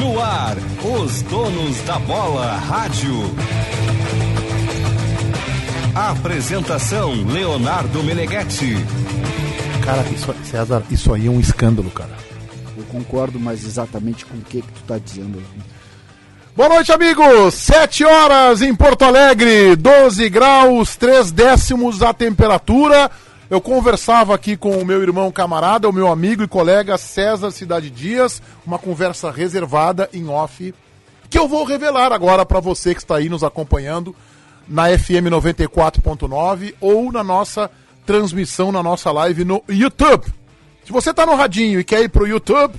No ar, os donos da bola rádio. Apresentação Leonardo Meneghetti. Cara, isso, César, isso aí é um escândalo, cara. Eu concordo, mas exatamente com o que que tu tá dizendo. Boa noite, amigos! 7 horas em Porto Alegre, 12 graus, 3 décimos a temperatura. Eu conversava aqui com o meu irmão camarada, o meu amigo e colega César Cidade Dias, uma conversa reservada em off, que eu vou revelar agora para você que está aí nos acompanhando na FM 94.9 ou na nossa transmissão, na nossa live no YouTube. Se você está no radinho e quer ir pro YouTube,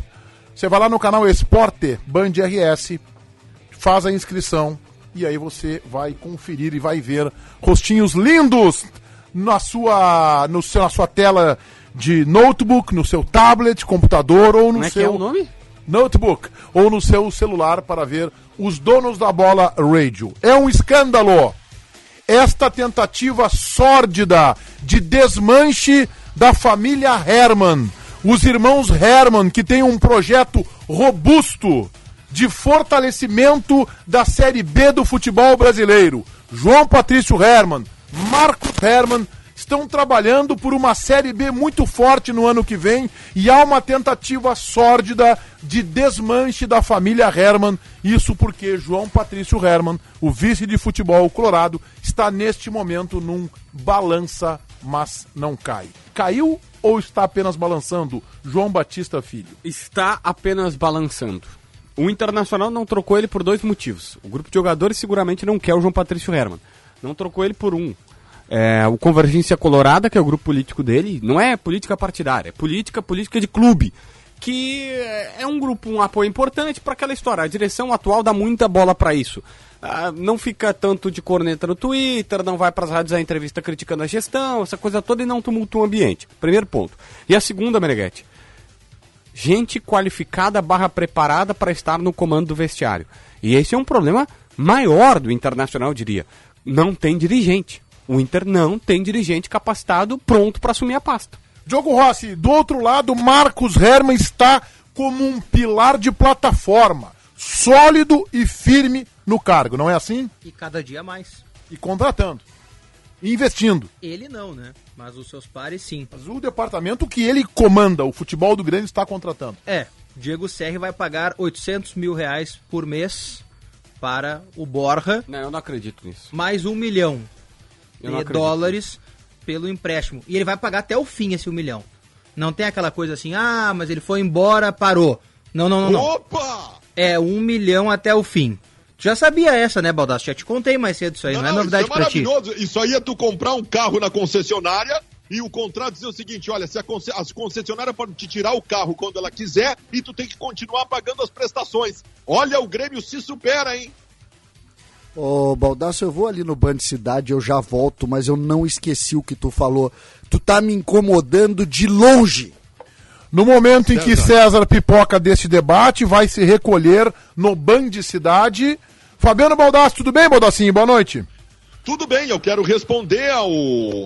você vai lá no canal Esporte Band RS, faz a inscrição e aí você vai conferir e vai ver rostinhos lindos na sua, no seu, na sua tela de notebook, no seu tablet, computador ou no Como é que é seu o nome? notebook ou no seu celular para ver os donos da bola radio. É um escândalo esta tentativa sórdida de desmanche da família Herman. Os irmãos Herman, que têm um projeto robusto de fortalecimento da Série B do futebol brasileiro. João Patrício Herman, Marcos Herman estão trabalhando por uma Série B muito forte no ano que vem e há uma tentativa sórdida de desmanche da família Herman. Isso porque João Patrício Herman, o vice de futebol colorado, está neste momento num balança, mas não cai. Caiu ou está apenas balançando? João Batista Filho. Está apenas balançando. O Internacional não trocou ele por dois motivos. O grupo de jogadores seguramente não quer o João Patrício Herman. Não trocou ele por um. É, o Convergência Colorada, que é o grupo político dele, não é política partidária, é política, política de clube. Que é um grupo, um apoio importante para aquela história. A direção atual dá muita bola para isso. Ah, não fica tanto de corneta no Twitter, não vai para as rádios a entrevista criticando a gestão, essa coisa toda e não tumultua o ambiente. Primeiro ponto. E a segunda, Meneghetti, gente qualificada barra preparada para estar no comando do vestiário. E esse é um problema maior do Internacional, diria. Não tem dirigente. O Inter não tem dirigente capacitado pronto para assumir a pasta. Diogo Rossi, do outro lado, Marcos Herman está como um pilar de plataforma, sólido e firme no cargo, não é assim? E cada dia mais. E contratando. E investindo. Ele não, né? Mas os seus pares sim. Mas o departamento que ele comanda, o futebol do Grêmio, está contratando. É, Diego Serri vai pagar 800 mil reais por mês para o Borja, Não, eu não acredito nisso. mais um milhão não de dólares pelo empréstimo. E ele vai pagar até o fim esse um milhão. Não tem aquela coisa assim, ah, mas ele foi embora, parou. Não, não, não, não. Opa! É um milhão até o fim. Tu já sabia essa, né, Baldassi? Já te contei mais cedo isso aí, não, é novidade isso é pra ti. maravilhoso. Isso aí é tu comprar um carro na concessionária e o contrato dizer o seguinte, olha, se a, conce- a concessionária pode te tirar o carro quando ela quiser e tu tem que continuar pagando as prestações. Olha, o Grêmio se supera, hein? Ô, Baldasso, eu vou ali no Band Cidade, eu já volto, mas eu não esqueci o que tu falou. Tu tá me incomodando de longe. No momento em que César pipoca deste debate, vai se recolher no Band Cidade. Fabiano Baldassi, tudo bem, Baldassinho? Boa noite. Tudo bem, eu quero responder ao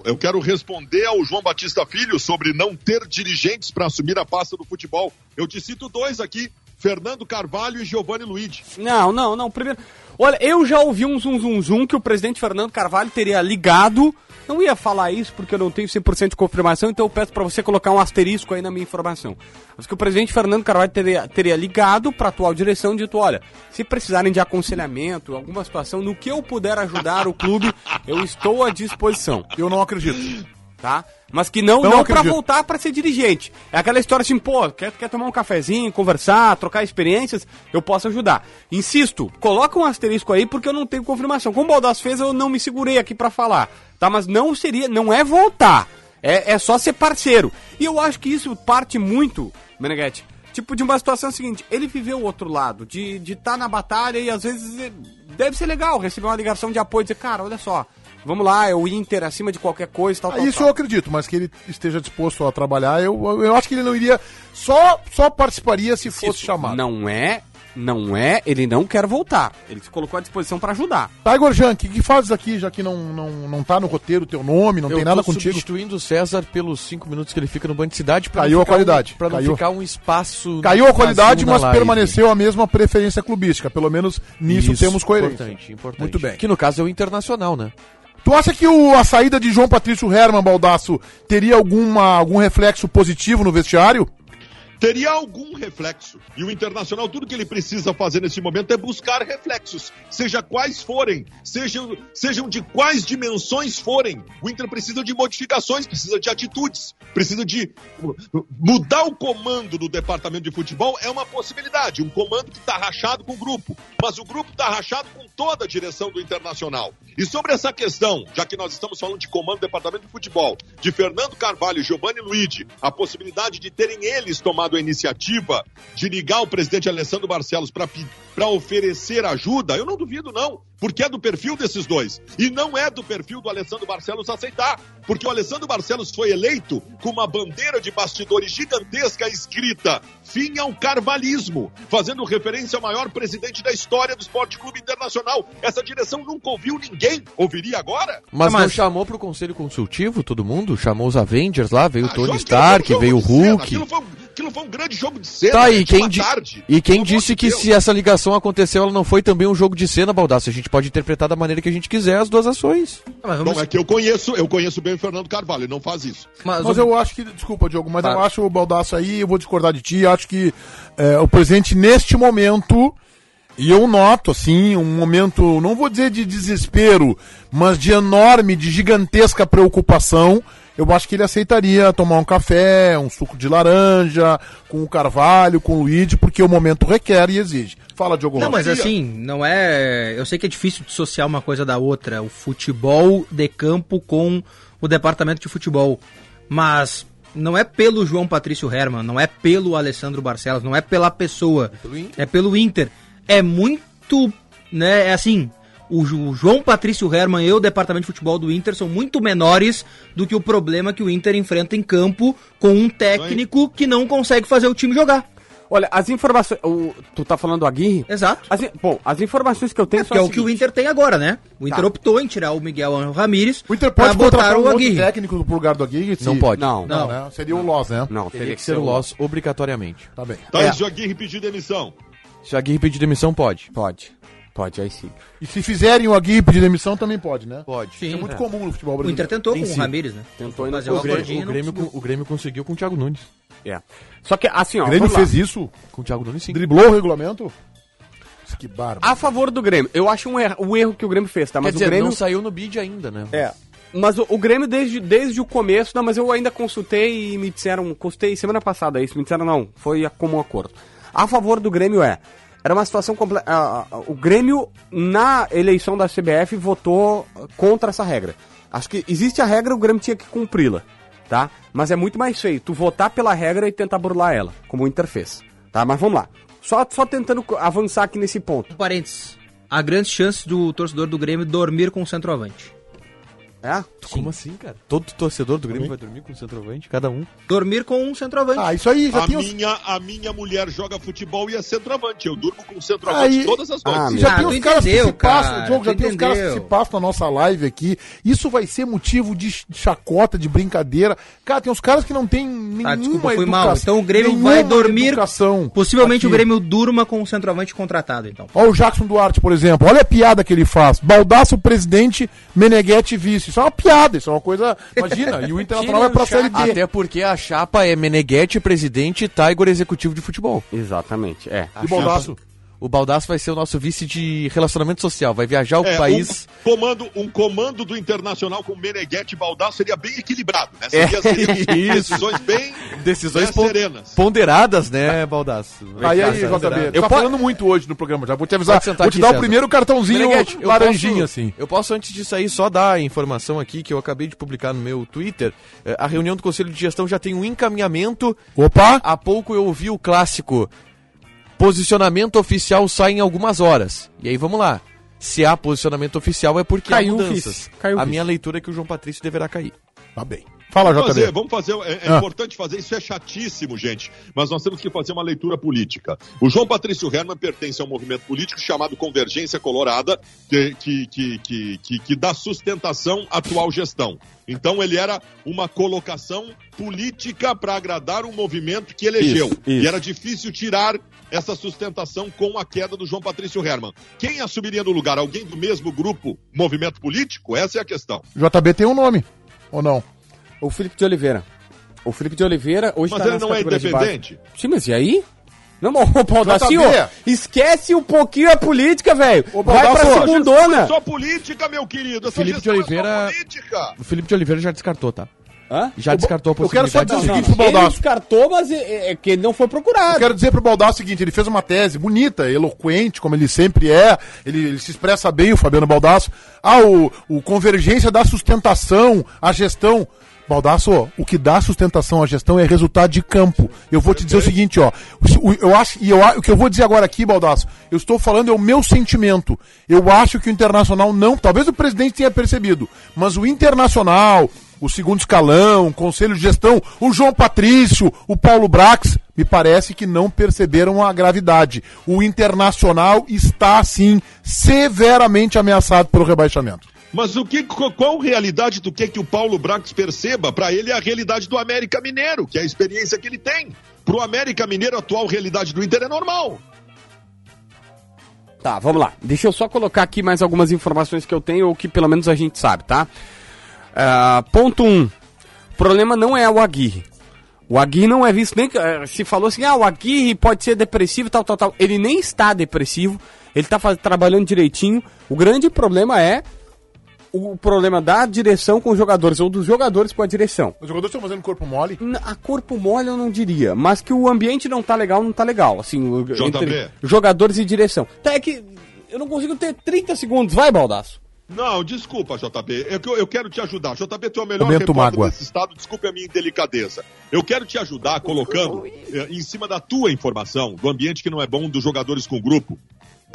eu quero responder ao João Batista Filho sobre não ter dirigentes para assumir a pasta do futebol. Eu te cito dois aqui, Fernando Carvalho e Giovanni Luigi. Não, não, não. Primeiro. Olha, eu já ouvi um zum zum zum que o presidente Fernando Carvalho teria ligado. Não ia falar isso porque eu não tenho 100% de confirmação, então eu peço pra você colocar um asterisco aí na minha informação. Mas que o presidente Fernando Carvalho teria, teria ligado pra atual direção e dito: olha, se precisarem de aconselhamento, alguma situação, no que eu puder ajudar o clube, eu estou à disposição. Eu não acredito. Tá? Mas que não, Não não, pra acredito. voltar pra ser dirigente. É aquela história assim, pô, quer, quer tomar um cafezinho, conversar, trocar experiências, eu posso ajudar. Insisto, coloca um asterisco aí porque eu não tenho confirmação. Como o Baldasso fez, eu não me segurei aqui pra falar, tá? Mas não seria, não é voltar, é, é só ser parceiro. E eu acho que isso parte muito, Meneghetti, tipo de uma situação seguinte, ele viveu o outro lado, de estar de tá na batalha e às vezes eh, deve ser legal receber uma ligação de apoio e dizer, cara, olha só, vamos lá, é o Inter acima de qualquer coisa, tal, Ah, tal, Isso tal. eu acredito, mas que ele esteja disposto a trabalhar, eu, eu acho que ele não iria. Só, só participaria se fosse chamado. Não é Não é, ele não quer voltar. Ele se colocou à disposição pra ajudar. Tá, Igor Jan, o que, que fazes aqui, já que não, não, não tá no roteiro teu nome, não eu tem nada tô contigo? substituindo o César pelos cinco minutos que ele fica no Band Cidade. pra Caiu não a ficar qualidade, Um, pra não caiu. ficar um espaço... Caiu a qualidade, mas live. permaneceu a mesma preferência clubística. Pelo menos nisso Isso, temos coerência. Importante, importante. Muito bem. Que no caso é o Internacional, né? Tu acha que o- a saída de João Patrício Herman, Baldaço, teria alguma, algum reflexo positivo no vestiário? Teria algum reflexo. E o Internacional, tudo que ele precisa fazer nesse momento é buscar reflexos, seja quais forem, sejam, sejam de quais dimensões forem. O Inter precisa de modificações, precisa de atitudes, precisa de mudar o comando do departamento de futebol é uma possibilidade. Um comando que está rachado com o grupo, mas o grupo está rachado com toda a direção do Internacional. E sobre essa questão, já que nós estamos falando de comando do departamento de futebol, de Fernando Carvalho e Giovanni Luigi, a possibilidade de terem eles tomado a iniciativa de ligar o presidente Alessandro Barcelos para oferecer ajuda, eu não duvido não, porque é do perfil desses dois. E não é do perfil do Alessandro Barcelos aceitar, porque o Alessandro Barcelos foi eleito com uma bandeira de bastidores gigantesca escrita fim ao carvalismo, fazendo referência ao maior presidente da história do Esporte Clube Internacional. Essa direção nunca ouviu ninguém. Ouviria agora? Mas, mas- não chamou pro conselho consultivo todo mundo? Chamou os Avengers lá, veio o Ah, Tony Stark, veio o de cena. Aquilo foi, um- grande jogo de cena. Tá, e de quem, di- tarde. e quem disse que Deus. se essa ligação aconteceu, ela não foi também um jogo de cena, Baldaço? A gente pode interpretar da maneira que a gente quiser as duas ações. Mas vamos- Bom, é que eu conheço, eu conheço bem o Fernando Carvalho, ele não faz isso. mas Mas o- eu acho que, desculpa, Diogo, mas Tá. eu acho o Baldaço aí, eu vou discordar de ti, acho que é, o presidente neste momento, e eu noto, assim, um momento, não vou dizer de desespero, mas de enorme, de gigantesca preocupação, eu acho que ele aceitaria tomar um café, um suco de laranja, com o Carvalho, com o Luigi, porque o momento requer e exige. Fala, Diogo Não, mas assim, não é. Eu sei que é difícil dissociar uma coisa da outra, o futebol de campo com o departamento de futebol. Mas não é pelo João Patrício Herman, não é pelo Alessandro Barcelos, não é pela pessoa, é pelo Inter. É muito, né, é assim, o, João Patrício Herman e o departamento de futebol do Inter são muito menores do que o problema que o Inter enfrenta em campo com um técnico que não consegue fazer o time jogar. Olha, as informações. o- tu tá falando do Aguirre? Exato. As bom, as informações que eu tenho É, que é o que o Inter tem agora, né? O Inter Tá. optou em tirar o Miguel Ramírez O Inter pode contratar botar um o outro Aguirre. técnico pro lugar do Aguirre? Não pode. Não, Não, não. né? Seria o Loss, né? Não, Teria que ser o Loss obrigatoriamente. Tá bem. Tá, É. e se o Aguirre pedir demissão? Se o Aguirre pedir demissão, pode. Pode. Pode, aí sim. E se fizerem o Aguirre pedir demissão, também pode, né? Pode. Sim. Isso é muito comum no futebol O brasileiro. Inter tentou com o sim. Ramírez, né? Tentou ainda o O Grêmio, o, Grêmio, conseguiu. o Grêmio conseguiu com o Thiago Nunes. É. Só que assim, ó. O Grêmio fez isso? Com o Thiago Nunes, sim. Driblou o regulamento? Que bárbaro. A favor do Grêmio. Eu acho um erro, o erro que o Grêmio fez, tá? Quer Mas dizer, o Grêmio. não saiu no bid ainda, né? É. Mas o, o Grêmio, desde, desde o começo, não, mas eu ainda consultei e me disseram, consultei semana passada isso, me disseram não, foi a comum acordo. A favor do Grêmio é, era uma situação completa. o Grêmio, na eleição da CBF, votou contra essa regra. Acho que existe a regra, o Grêmio tinha que cumpri-la, tá? Mas é muito mais feio tu votar pela regra e tentar burlar ela, como o Inter fez, tá? Mas vamos lá. Só, só tentando avançar aqui nesse ponto. Um Parênteses. Há grandes chances do torcedor do Grêmio dormir com o centroavante. É? Como assim, cara? Todo torcedor do Grêmio vai dormir com o centroavante, cada um. Dormir com um centroavante. Ah, isso aí já A tem os... minha, a minha mulher joga futebol e é centroavante. Eu durmo com centroavante Aí- todas as noites. Ah, já Ah, tem os caras que entendeu, se passam, cara, Diogo, já tem os caras que se passam na nossa live aqui. Isso vai ser motivo de ch- chacota, de brincadeira. Cara, tem uns caras que não tem nenhuma Ah, desculpa, fui educação- mal. Então o Grêmio vai dormir. educação Possivelmente aqui. o Grêmio durma com o centroavante contratado, então. Olha o Jackson Duarte, por exemplo. Olha a piada que ele faz. Baldaço presidente, Meneghetti vice. Isso é uma piada, isso é uma coisa. Imagina, e o Internacional vai pra Série B. Até porque a chapa é Meneghetti, presidente, e Tiger, executivo de futebol. Exatamente, é. E Baldaço? O Baldaço vai ser o nosso vice de relacionamento social, vai viajar o É, país. um, comando, um comando do Internacional com Meneghetti e Baldasso seria bem equilibrado, né? É, Seria, seria isso. decisões bem Decisões né, pon- serenas. ponderadas, né, Baldaço? Aí, aí, JB. Eu tá po- falando muito hoje no programa, já vou te avisar. Vou te aqui, dar o César. primeiro cartãozinho posso- assim. Eu posso, antes disso aí, só dar a informação aqui que eu acabei de publicar no meu Twitter. Eh, A reunião do Conselho de Gestão já tem um encaminhamento. Opa! Há pouco eu ouvi o clássico. Posicionamento oficial sai em algumas horas. E aí vamos lá. Se há posicionamento oficial é porque Caiu há mudanças. caiu a minha leitura é que o João Patrício deverá cair. Tá bem. Fala, Vamos fazer, JB. vamos fazer, é, é Ah. importante fazer, isso é chatíssimo, gente, mas nós temos que fazer uma leitura política. O João Patrício Herman pertence a um movimento político chamado Convergência Colorada, que, que, que, que, que, que dá sustentação à atual gestão. Então ele era uma colocação política para agradar um movimento que elegeu. Isso, E isso. era difícil tirar essa sustentação com a queda do João Patrício Herman. Quem assumiria no lugar? Alguém do mesmo grupo, movimento político? Essa é a questão. JB tem um nome, ou não? O Felipe de Oliveira. O Felipe de Oliveira hoje Mas tá ele não é independente? Sim, mas e aí? Não, mas ô Baldacinho, JB. esquece um pouquinho a política, velho. Vai pra segundona. Só política, meu querido. Essa Felipe de é só Oliveira- política. O Felipe de Oliveira já descartou, tá? Hã? Já descartou a eu quero só possibilidade. dizer o seguinte pro Ele Baldasso. descartou, mas é, é que ele não foi procurado. Eu quero dizer pro Baldasso o seguinte, ele fez uma tese bonita, eloquente, como ele sempre é, ele, ele se expressa bem, o Fabiano Baldasso. Ah, o, o convergência da sustentação, a gestão. Baldasso, o que dá sustentação à gestão é resultado de campo. Eu vou te dizer o seguinte, ó. o- Eu acho, e eu, o que eu vou dizer agora aqui, Baldasso, eu estou falando é o meu sentimento. Eu acho que o Internacional não, talvez o presidente tenha percebido, mas o Internacional, o segundo escalão, o conselho de gestão, o João Patrício, o Paulo Brax, me parece que não perceberam a gravidade. O Internacional está, sim, severamente ameaçado pelo rebaixamento. Mas o que, qual, realidade tu quer que o Paulo Brax perceba? Para ele é a realidade do América Mineiro, que é a experiência que ele tem. Pro América Mineiro, a atual realidade do Inter é normal. Tá, vamos lá. Deixa eu só colocar aqui mais algumas informações que eu tenho, ou que pelo menos a gente sabe, tá? Ah, ponto 1. Um. O problema não é o Aguirre. O Aguirre não é visto nem. eh, Se falou assim, ah, o Aguirre pode ser depressivo, tal, tal, tal. Ele nem está depressivo, ele está trabalhando direitinho. O grande problema é o problema da direção com os jogadores, ou dos jogadores com a direção. Os jogadores estão fazendo corpo mole. N- A corpo mole eu não diria, mas que o ambiente não tá legal, não tá legal. Assim, JB. entre jogadores e direção. Tá, é que eu não consigo ter 30 segundos, vai, Baldaço. Não, desculpa, JB. Eu, eu- eu quero te ajudar. JB, tu é o melhor Momento repórter mágoa. desse estado. Desculpe a minha indelicadeza. Eu quero te ajudar colocando eh, em cima da tua informação, do ambiente que não é bom, dos jogadores com grupo.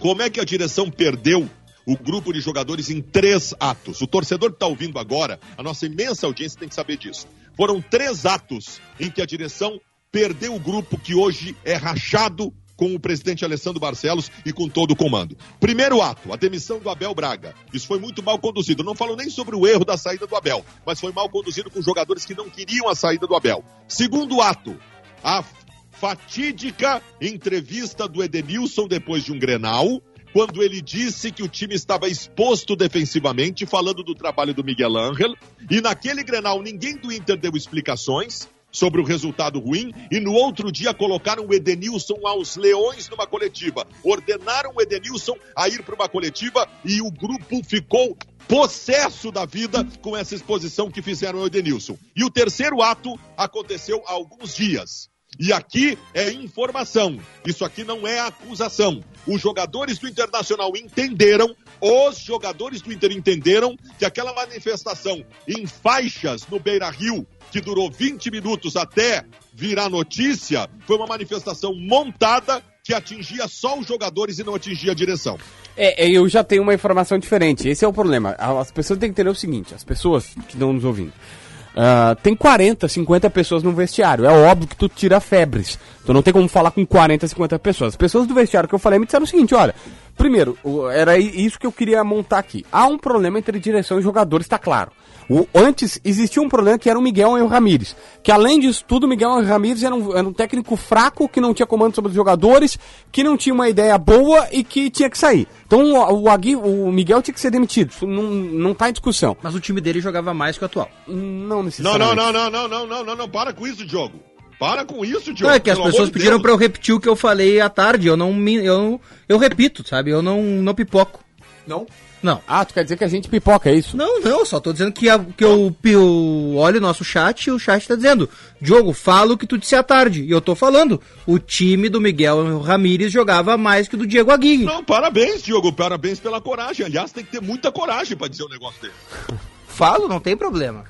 Como é que a direção perdeu o grupo de jogadores em três atos? O torcedor que está ouvindo agora, a nossa imensa audiência tem que saber disso. Foram três atos em que a direção perdeu o grupo que hoje é rachado com o presidente Alessandro Barcelos e com todo o comando. Primeiro ato, a demissão do Abel Braga. Isso foi muito mal conduzido. Não falo nem sobre o erro da saída do Abel, mas foi mal conduzido com jogadores que não queriam a saída do Abel. Segundo ato, a fatídica entrevista do Edenilson depois de um Grenal, quando ele disse que o time estava exposto defensivamente, falando do trabalho do Miguel Ángel, e naquele Grenal ninguém do Inter deu explicações sobre o resultado ruim e no outro dia colocaram o Edenilson aos leões numa coletiva. Ordenaram o Edenilson a ir para uma coletiva e o grupo ficou possesso da vida com essa exposição que fizeram ao Edenilson. E o terceiro ato aconteceu há alguns dias. E aqui é informação. Isso aqui não é acusação. Os jogadores do Internacional entenderam, os jogadores do Inter entenderam que aquela manifestação em faixas no Beira Rio, que durou 20 minutos até virar notícia, foi uma manifestação montada que atingia só os jogadores e não atingia a direção. É, é, eu já tenho uma informação diferente. Esse é o problema. As pessoas têm que entender o seguinte: as pessoas que estão nos ouvindo. Ah, tem 40, 50 pessoas no vestiário. É óbvio que tu tira febres. Tu não tem como falar com 40, 50 pessoas. As pessoas do vestiário que eu falei me disseram o seguinte: olha, primeiro, era isso que eu queria montar aqui. Há um problema entre direção e jogadores, tá claro. O, antes existia um problema que era o Miguel e o Ramírez. Que além disso tudo, o Miguel e o Ramírez era um, era um técnico fraco, que não tinha comando sobre os jogadores, que não tinha uma ideia boa e que tinha que sair. Então o, o, Agui, o Miguel tinha que ser demitido. Não, não tá em discussão. Mas o time dele jogava mais que o atual. Não necessariamente. Não, não, não, não, não, não, não, não. Para com isso, Diogo. Para com isso, Diogo. Não, é que as pessoas pediram para pra eu repetir o que eu falei à tarde. Eu não me. Eu, eu repito, sabe? Eu não, não pipoco. Não? Não. Ah, tu quer dizer que a gente pipoca, é isso? Não, não, só tô dizendo que, a- que eu, eu olho o nosso chat e o chat tá dizendo, Diogo, fala o que tu disse à tarde. E eu tô falando, o time do Miguel Ramírez jogava mais que o do Diego Aguirre. Não, parabéns, Diogo. Parabéns pela coragem. Aliás, tem que ter muita coragem pra dizer um negócio dele. Falo, não tem problema.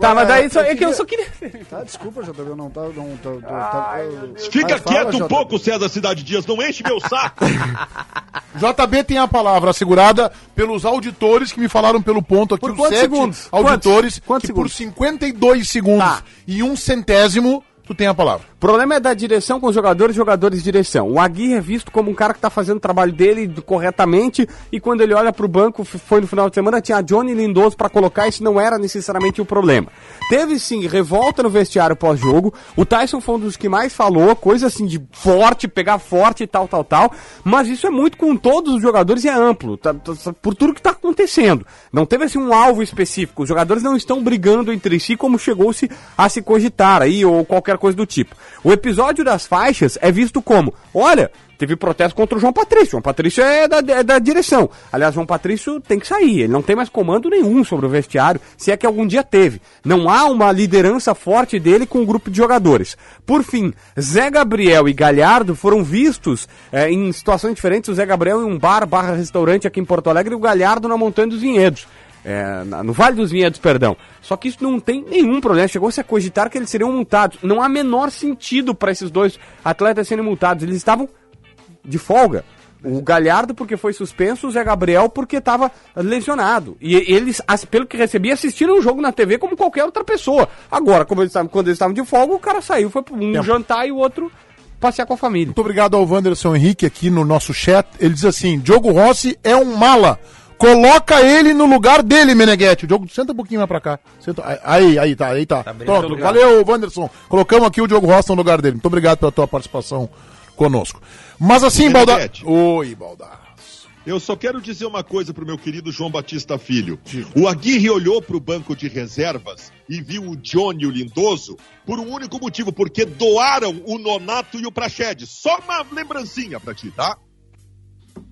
Tá, mas daí eu só, é que queria- eu só queria. Tá, desculpa, JB, não tá. Não, tá, tá, tá eu- Fica fala, quieto um JB. pouco, César Cidade Dias, não enche meu saco. JB tem a palavra assegurada pelos auditores que me falaram pelo ponto aqui. Por os quantos sete segundos? Auditores Quantos? que Quantos por 52 segundos Tá. e um centésimo, tu tem a palavra. O problema é da direção com os jogadores, jogadores de direção. O Aguirre é visto como um cara que tá fazendo o trabalho dele corretamente e quando ele olha pro banco, foi no final de semana, tinha Johnny Lindoso pra colocar, isso não era necessariamente o problema. Teve sim revolta no vestiário pós-jogo. O Tyson foi um dos que mais falou, coisa assim de forte, pegar forte e tal, tal, tal. Mas isso é muito com todos os jogadores e é amplo, tá- tá- por tudo que tá acontecendo. Não teve assim um alvo específico. Os jogadores não estão brigando entre si como chegou-se a se cogitar aí ou qualquer coisa do tipo. O episódio das faixas é visto como, olha, teve protesto contra o João Patrício. João Patrício é da, é da direção. Aliás, João Patrício tem que sair. Ele não tem mais comando nenhum sobre o vestiário, se é que algum dia teve. Não há uma liderança forte dele com o grupo de jogadores. Por fim, Zé Gabriel e Galhardo foram vistos eh, em situações diferentes. O Zé Gabriel em um bar, barra restaurante aqui em Porto Alegre e o Galhardo na Montanha dos Vinhedos. É, no Vale dos Vinhedos, perdão. Só que isso não tem nenhum problema. Chegou-se a cogitar que eles seriam multados. Não há menor sentido para esses dois atletas serem multados. Eles estavam de folga. O Galhardo porque foi suspenso, o Zé Gabriel porque estava lesionado. E eles, pelo que recebi, assistiram o jogo na TV como qualquer outra pessoa. Agora, como eles estavam, quando eles estavam de folga, o cara saiu, foi para um jantar e o outro passear com a família. Muito obrigado ao Wanderson Henrique aqui no nosso chat. Ele diz assim: Diogo Rossi é um mala. Coloca ele no lugar dele, Meneghetti. O Diogo, senta um pouquinho mais pra cá. Senta- aí, aí, tá, aí tá. Pronto, lugar. valeu, Wanderson. Colocamos aqui o Diogo Rossi no lugar dele. Muito obrigado pela tua participação conosco. Mas assim, Balda... Meneghetti. Oi, Baldaço. Eu só quero dizer uma coisa pro meu querido João Batista Filho. O Aguirre olhou pro banco de reservas e viu o Johnny o Lindoso por um único motivo, porque doaram o Nonato e o Praxedes. Só uma lembrancinha pra ti, tá?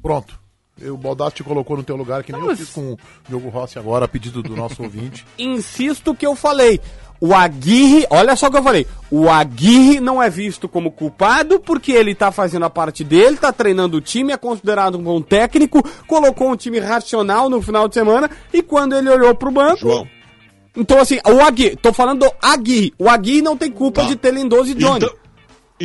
Pronto. O Baldaço te colocou no teu lugar, que nem eu fiz com o Diogo Rossi agora, a pedido do nosso ouvinte. insisto que eu falei. O Aguirre, olha só o que eu falei. O Aguirre não é visto como culpado porque ele tá fazendo a parte dele, tá treinando o time, é considerado um bom técnico, colocou um time racional no final de semana e quando ele olhou pro banco. João. Então, assim, o Aguirre, tô falando do Aguirre. O Aguirre não tem culpa Tá. de ter Lindoso e Johnny. Então,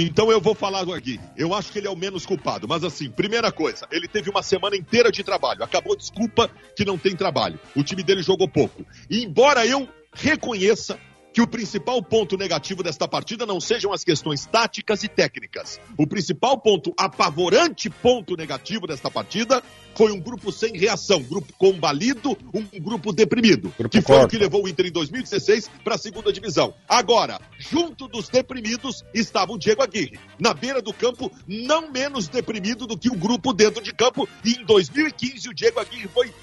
então eu vou falar do Aguirre. Eu acho que ele é o menos culpado. Mas assim, primeira coisa, ele teve uma semana inteira de trabalho. Acabou, desculpa que não tem trabalho. O time dele jogou pouco. E embora eu reconheça que o principal ponto negativo desta partida não sejam as questões táticas e técnicas. O principal ponto, apavorante ponto negativo desta partida, foi um grupo sem reação, grupo combalido, um grupo deprimido, que foi o que levou o Inter em 2016 para a segunda divisão. Agora, junto dos deprimidos estava o Diego Aguirre, na beira do campo, não menos deprimido do que o grupo dentro de campo, e em 2015 o Diego Aguirre foi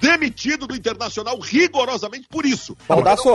demitido do Internacional rigorosamente por isso. Baldasso,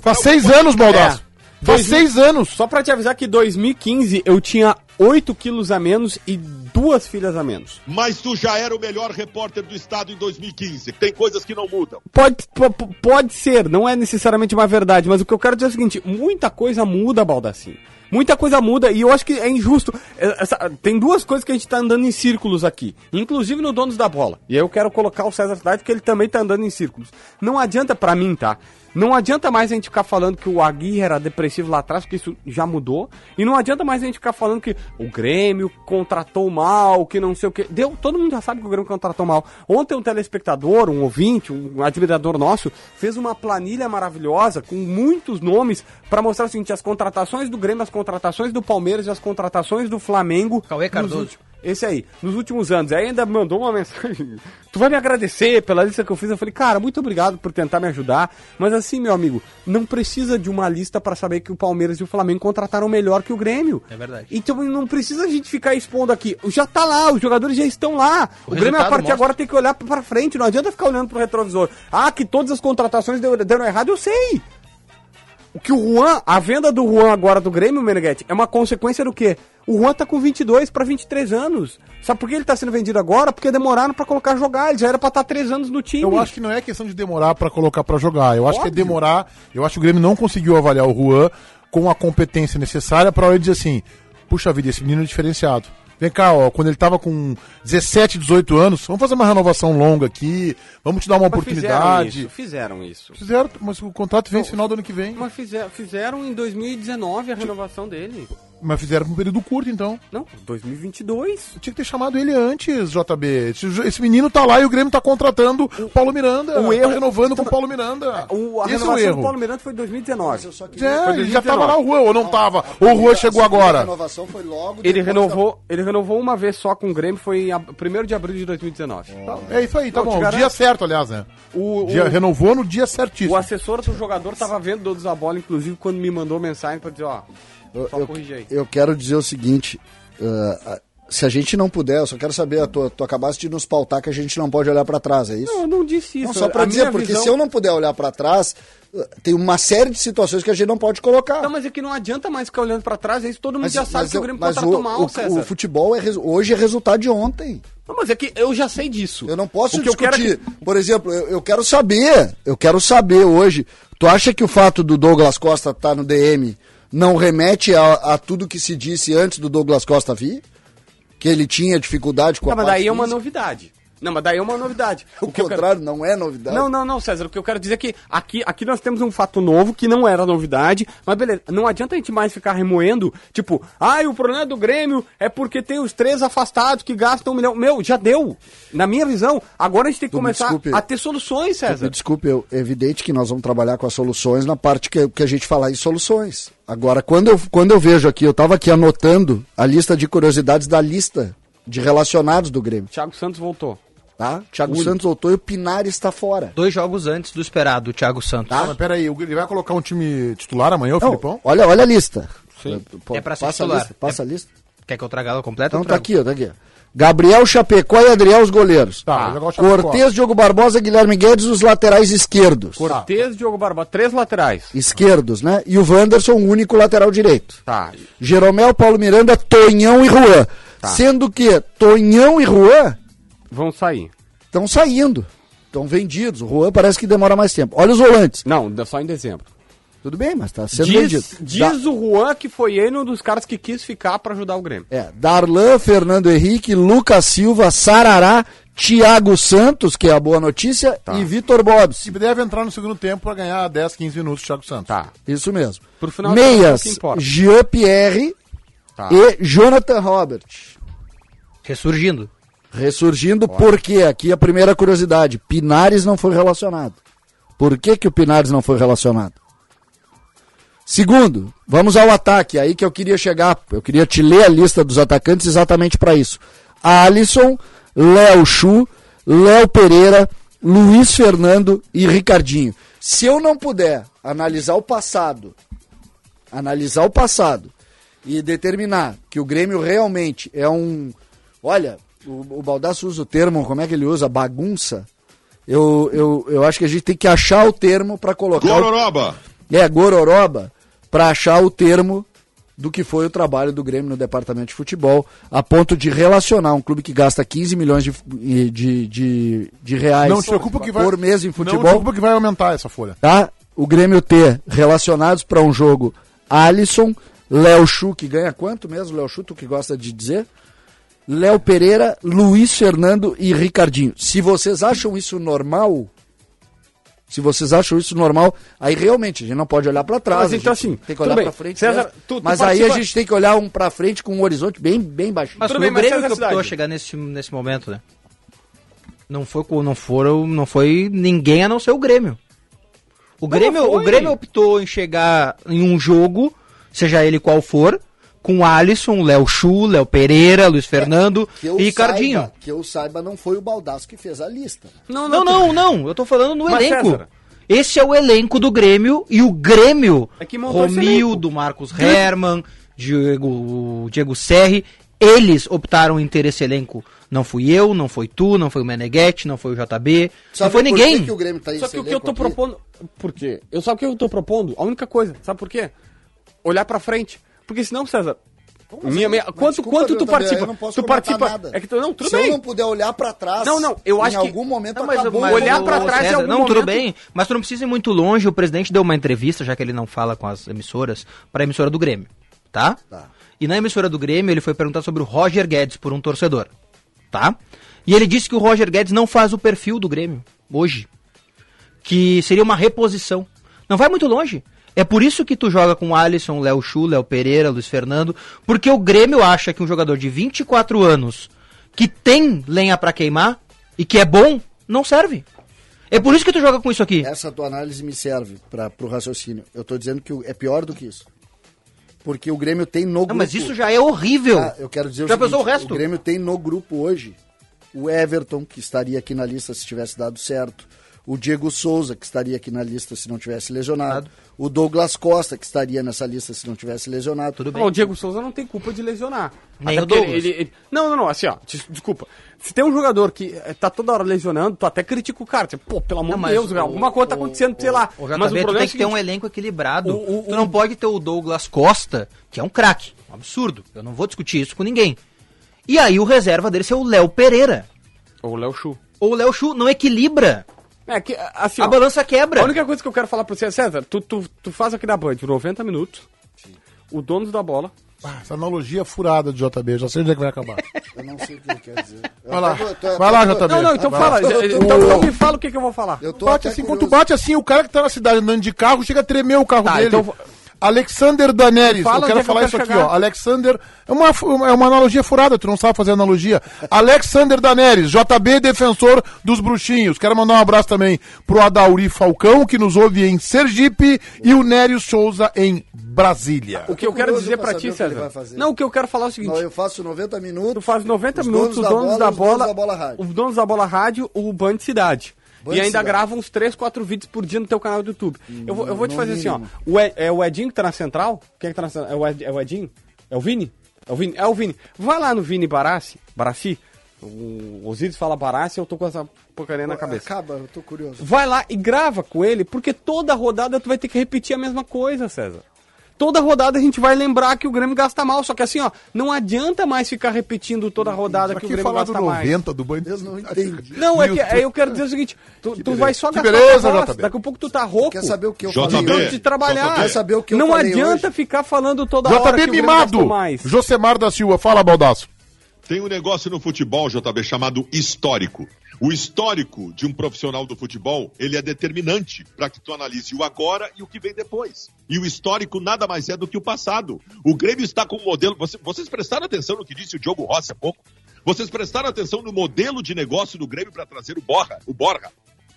Faz seis anos, Baldaço. É. Faz Dois seis anos. Só pra te avisar que em 2015 eu tinha 8 quilos a menos e duas filhas a menos. Mas tu já era o melhor repórter do estado em 2015. Tem coisas que não mudam. Pode, po- po- pode ser, não é necessariamente uma verdade, mas o que eu quero dizer é o seguinte: muita coisa muda, Baldassim. Muita coisa muda e eu acho que é injusto. É, essa- tem duas coisas que a gente tá andando em círculos aqui, inclusive no Donos da Bola. E aí eu quero colocar o César Cidade porque ele também tá andando em círculos. Não adianta pra mim, tá? Não adianta mais a gente ficar falando que o Aguirre era depressivo lá atrás, porque isso já mudou. E não adianta mais a gente ficar falando que o Grêmio contratou mal, que não sei o que. Deu, todo mundo já sabe que o Grêmio contratou mal. Ontem um telespectador, um ouvinte, um admirador nosso, fez uma planilha maravilhosa com muitos nomes pra mostrar o seguinte: as contratações do Grêmio, as contratações do Palmeiras e as contratações do Flamengo. Cauê Cardoso. últimos- esse aí, nos últimos anos. Aí ainda mandou uma mensagem. Tu vai me agradecer pela lista que eu fiz. Eu falei, cara, muito obrigado por tentar me ajudar. Mas assim, meu amigo, não precisa de uma lista pra saber que o Palmeiras e o Flamengo contrataram melhor que o Grêmio. É verdade. Então não precisa a gente ficar expondo aqui. Já tá lá, os jogadores já estão lá. O, O Grêmio, a partir de agora, tem que olhar pra frente. Não adianta ficar olhando pro retrovisor. Ah, que todas as contratações deram errado, eu sei. O que o Juan, a venda do Juan agora do Grêmio, Meneghetti, é uma consequência do quê? O Juan tá com 22 para 23 anos. Sabe por que ele tá sendo vendido agora? Porque demoraram pra colocar jogar. Ele já era pra estar 3 anos no time. Eu acho que não é questão de demorar pra colocar pra jogar. Eu acho que é Óbvio. demorar. Eu acho que o Grêmio não conseguiu avaliar o Juan com a competência necessária pra ele dizer assim: puxa vida, esse menino é diferenciado. Vem cá, ó, quando ele tava com 17, 18 anos, vamos fazer uma renovação longa aqui, vamos te dar uma Mas fizeram oportunidade. isso, fizeram isso. Fizeram, mas o contrato vence no final do ano que vem. Mas fizeram, fizeram em 2019 a renovação dele. Mas fizeram por um período curto, então. Não, 2022. Tinha que ter chamado ele antes, JB. Esse, esse menino tá lá e o Grêmio tá contratando o Paulo Miranda. o tá erro- renovando com o Paulo Miranda. O, a Esse é o renovação erro. do Paulo Miranda foi em 2019. É, Foi ele já 2019. tava lá o Juan, ou não tava? Ou o Juan chegou A agora? renovação foi logo Ele renovou, ele renovou uma vez só com o Grêmio, foi em 1 de abril de 2019. É isso aí, tá Não, bom. garanto. dia certo, aliás, né? O, Dia- o, renovou no dia certíssimo. o assessor do jogador tava vendo todos a bola, inclusive quando me mandou mensagem pra dizer, ó, Eu, só eu- corrigir aí. eu quero dizer o seguinte: ah, se a gente não puder, eu só quero saber, a tua, tu acabaste de nos pautar que a gente não pode olhar pra trás, é isso? Não, eu não disse isso. Não, só pra A dizer, porque visão- se eu não puder olhar pra trás, tem uma série de situações que a gente não pode colocar. Não, mas é que não adianta mais ficar olhando pra trás, é isso todo mundo já sabe que eu- o Grêmio mas contratou o, mal, o- César. o futebol é, hoje é resultado de ontem. Não, mas é que eu já sei disso. Eu não posso O que eu quero é discutir. que- Por exemplo, eu, eu quero saber, eu quero saber hoje. Tu acha que o fato do Douglas Costa estar no DM não remete a, a tudo que se disse antes do Douglas Costa vir? Que ele tinha dificuldade com Não, a mas parte daí é uma física? novidade. Não, mas daí é uma novidade. O que eu quero- contrário, não é novidade. Não, não, não, César. O que eu quero dizer é que aqui, aqui nós temos um fato novo que não era novidade, mas beleza, não adianta a gente mais ficar remoendo, tipo, ah, o problema do Grêmio é porque tem os três afastados que gastam um milhão. Meu, já deu. Na minha visão, agora a gente tem que Tu me começar desculpe. a ter soluções, César. Desculpe, eu, é evidente que nós vamos trabalhar com as soluções na parte que, que a gente falar em soluções. Agora, quando eu, quando eu vejo aqui, eu estava aqui anotando a lista de curiosidades da lista de relacionados do Grêmio, Thiago Santos voltou. Tá? Thiago Santos voltou e o Pinares está fora. Dois jogos antes do esperado, o Thiago Santos. Ah, mas peraí, ele vai colocar um time titular amanhã, o Não, Filipão? olha, olha a lista. Pô, É pra ser passa a titular. lista, passa a lista. Quer que eu traga ela completa? Então tá aqui, ó, tá aqui. Gabriel Chapecó e Adriel os goleiros. Tá, Chapecó. Cortez, Diogo Barbosa, Guilherme Guedes os laterais esquerdos. Cortez, Diogo Barba, três laterais. Esquerdos, né? E o Wanderson, o único lateral direito. Tá. Jeromel, Paulo Miranda, Tonhão e Juan. Sendo que Tonhão e Juan Vão sair. estão saindo. Estão vendidos. O Juan parece que demora mais tempo. Olha os volantes. Não, só em dezembro. Tudo bem, mas tá sendo vendido. Diz, Da- diz o Juan que foi ele um dos caras que quis ficar pra ajudar o Grêmio. É, Darlan, Fernando Henrique, Lucas Silva, Sarará, Thiago Santos, que é a boa notícia, Tá. e Vitor Bobs. E deve entrar no segundo tempo pra ganhar 10, 15 minutos o Thiago Santos. Tá. Isso mesmo. Pro final Meias, é o que importa. Jean Pierre Tá. e Jonathan Robert. Ressurgindo. Ressurgindo, porque aqui a primeira curiosidade: Pinares não foi relacionado. Por que, que o Pinares não foi relacionado? Segundo, vamos ao ataque, aí que eu queria chegar. Eu queria te ler a lista dos atacantes exatamente para isso. Alisson, Léo Chu, Léo Pereira, Luiz Fernando e Ricardinho. Se eu não puder analisar o passado, analisar o passado e determinar que o Grêmio realmente é um. Olha, o, o Baldasso usa o termo, como é que ele usa? Bagunça. Eu, eu, eu acho que a gente tem que achar o termo para colocar. o- Gororoba. é, gororoba, para achar o termo do que foi o trabalho do Grêmio no departamento de futebol, a ponto de relacionar um clube que gasta 15 milhões de, de, de, de reais Não te preocupa que vai. por mês em Não te futebol, preocupa que vai aumentar essa folha. tá? O Grêmio ter relacionados para um jogo Alisson, Léo Chu, que ganha quanto mesmo, Léo Chu, tu que gosta de dizer? Léo Pereira, Luiz Fernando e Ricardinho. Se vocês acham isso normal, se vocês acham isso normal, aí realmente a gente não pode olhar para trás. Mas a então, assim, tem que olhar para frente. César, mesmo. tu- tu mas aí a participa- gente tem que olhar um para frente com um horizonte bem, bem baixinho. Mas Tudo bem, o mas Grêmio que optou cidade. chegar nesse, nesse momento, né? Não foi, com- não, foram, não foi ninguém a não ser o Grêmio. O Grêmio, o Grêmio optou em chegar em um jogo, seja ele qual for, com Alisson, Léo Chu, Léo Pereira, Luiz Fernando eu e Ricardinho. Saiba, que eu saiba, não foi o Baldasso que fez a lista. Não, não, não, eu tô falando no Mas, elenco. César- Esse é o elenco do Grêmio e o Grêmio, É que Romildo, Marcos Herman, Diego, Diego Serri, eles optaram em ter esse elenco. Não fui eu, não foi tu, não foi o Meneghetti, não foi o JB, não Sabe foi por ninguém. que que o Grêmio tá Só que o que eu tô aqui? propondo. Por quê? Eu sabe o que eu tô propondo? A única coisa, sabe por quê? Olhar pra frente. Porque senão, César. minha, quanto desculpa, quanto tu participa? Eu não posso tu participa. nada. É que tu, não, tudo Se bem. eu não puder olhar para trás, Não, não, eu acho em que- algum momento Não, mas, acabou. mas olhar o trás em César- algum Não, tudo momento- bem, mas tu não precisa ir muito longe. O presidente deu uma entrevista, já que ele não fala com as emissoras, para a emissora do Grêmio. tá? Tá. E na emissora do Grêmio ele foi perguntar sobre o Roger Guedes por um torcedor, tá? E ele disse que o Roger Guedes não faz o perfil do Grêmio hoje, que seria uma reposição. Não vai muito longe. É por isso que tu joga com Alisson, Léo Chu, Léo Pereira, Luiz Fernando, porque o Grêmio acha que um jogador de 24 anos que tem lenha pra queimar e que é bom, não serve. É por isso que tu joga com isso aqui. Essa tua análise me serve para o raciocínio. Eu tô dizendo que o- é pior do que isso. Porque o Grêmio tem no grupo. Não, mas isso já é horrível. Ah, eu quero dizer Já o seguinte, pensou o resto? Grêmio tem no grupo hoje o Everton, que estaria aqui na lista se tivesse dado certo. O Diego Souza, que estaria aqui na lista se não tivesse lesionado. O Douglas Costa, que estaria nessa lista se não tivesse lesionado. Tudo bem. Não, o Diego Souza não tem culpa de lesionar. Nem Até o Douglas. ele- ele- Não, não, não, assim, ó, des- desculpa. Se tem um jogador que eh, tá toda hora lesionando, tu até critica o cara. Tipo, pô, pelo amor de Deus, o- alguma coisa tá acontecendo, sei lá. O JB, mas o tu problema tem é o que ter um elenco equilibrado. o- o- tu não pode ter o Douglas Costa, que é um craque. Um absurdo. Eu não vou discutir isso com ninguém. E aí o reserva dele ser o Léo Pereira. O Léo Chu. Ou o Léo Chu não equilibra. É que, assim, a ó, balança quebra. A única coisa que eu quero falar pra você, César, tu, tu, tu faz aqui na Band 90 minutos, o dono da bola, Ah, essa analogia é furada do JB, já sei onde é que vai acabar. Eu não sei o que ele quer dizer. Eu Vai lá, até tô- tô- vai lá, JB. Não, não, então Vai fala. tô- Então, então me fala o que, que eu vou falar. Eu tô bate assim, curioso. quando tu bate assim, o cara que tá na cidade andando de carro chega a tremer o carro Tá, dele. então- Alexander Daneres, Fala eu quero que eu falar quero isso aqui, chegar. ó. Alexander, é uma, é uma analogia furada, tu não sabe fazer analogia. Alexander Daneres, JB defensor dos bruxinhos. Quero mandar um abraço também pro Adauri Falcão, que nos ouve em Sergipe, e o Nério Souza em Brasília. O que eu quero dizer saber ti, o que ele César. vai fazer. Não, o que eu quero falar é o seguinte. Não, eu faço 90 minutos. Tu faz 90 os minutos, os donos da e os donos bola, da bola rádio. os donos da bola rádio, o Band Cidade. E ainda Cidade. grava uns 3, 4 vídeos por dia no teu canal do YouTube. eu, vou, eu vou te fazer assim, ó. mínimo. O Ed- é o Edinho que tá na central? Quem é que tá na central? É o, Ed, é o Edinho? É o Vini? É o Vini? É o Vini. Vai lá no Vini Barassi, Barassi. O Osiris fala Barassi, eu tô com essa porcaria na cabeça. Acaba, eu tô curioso. Vai lá e grava com ele, porque toda rodada tu vai ter que repetir a mesma coisa, César. Toda rodada a gente vai lembrar que o Grêmio gasta mal, só que assim, ó, não adianta mais ficar repetindo toda rodada Pra que o que Grêmio falar do gasta mais. 90 do Band? Eu não entendi. Não, é que aí eu quero dizer o seguinte, tu, tu beleza. vai só Que gastar beleza, JB. daqui a pouco tu tá rouco. Quer saber o que eu JB. falei de trabalhar. Quer saber o que eu não falei adianta hoje? ficar falando toda hora que JB o Grêmio Mimado, gastou mais. Josemar da Silva, fala, Baldaço. Tem um negócio no futebol, JB, chamado histórico. O histórico de um profissional do futebol, ele é determinante para que tu analise o agora e o que vem depois. E o histórico nada mais é do que o passado. O Grêmio está com um modelo. Você- vocês prestaram atenção no que disse o Diogo Rossi há pouco? Vocês prestaram atenção no modelo de negócio do Grêmio para trazer o Borja, o Borja?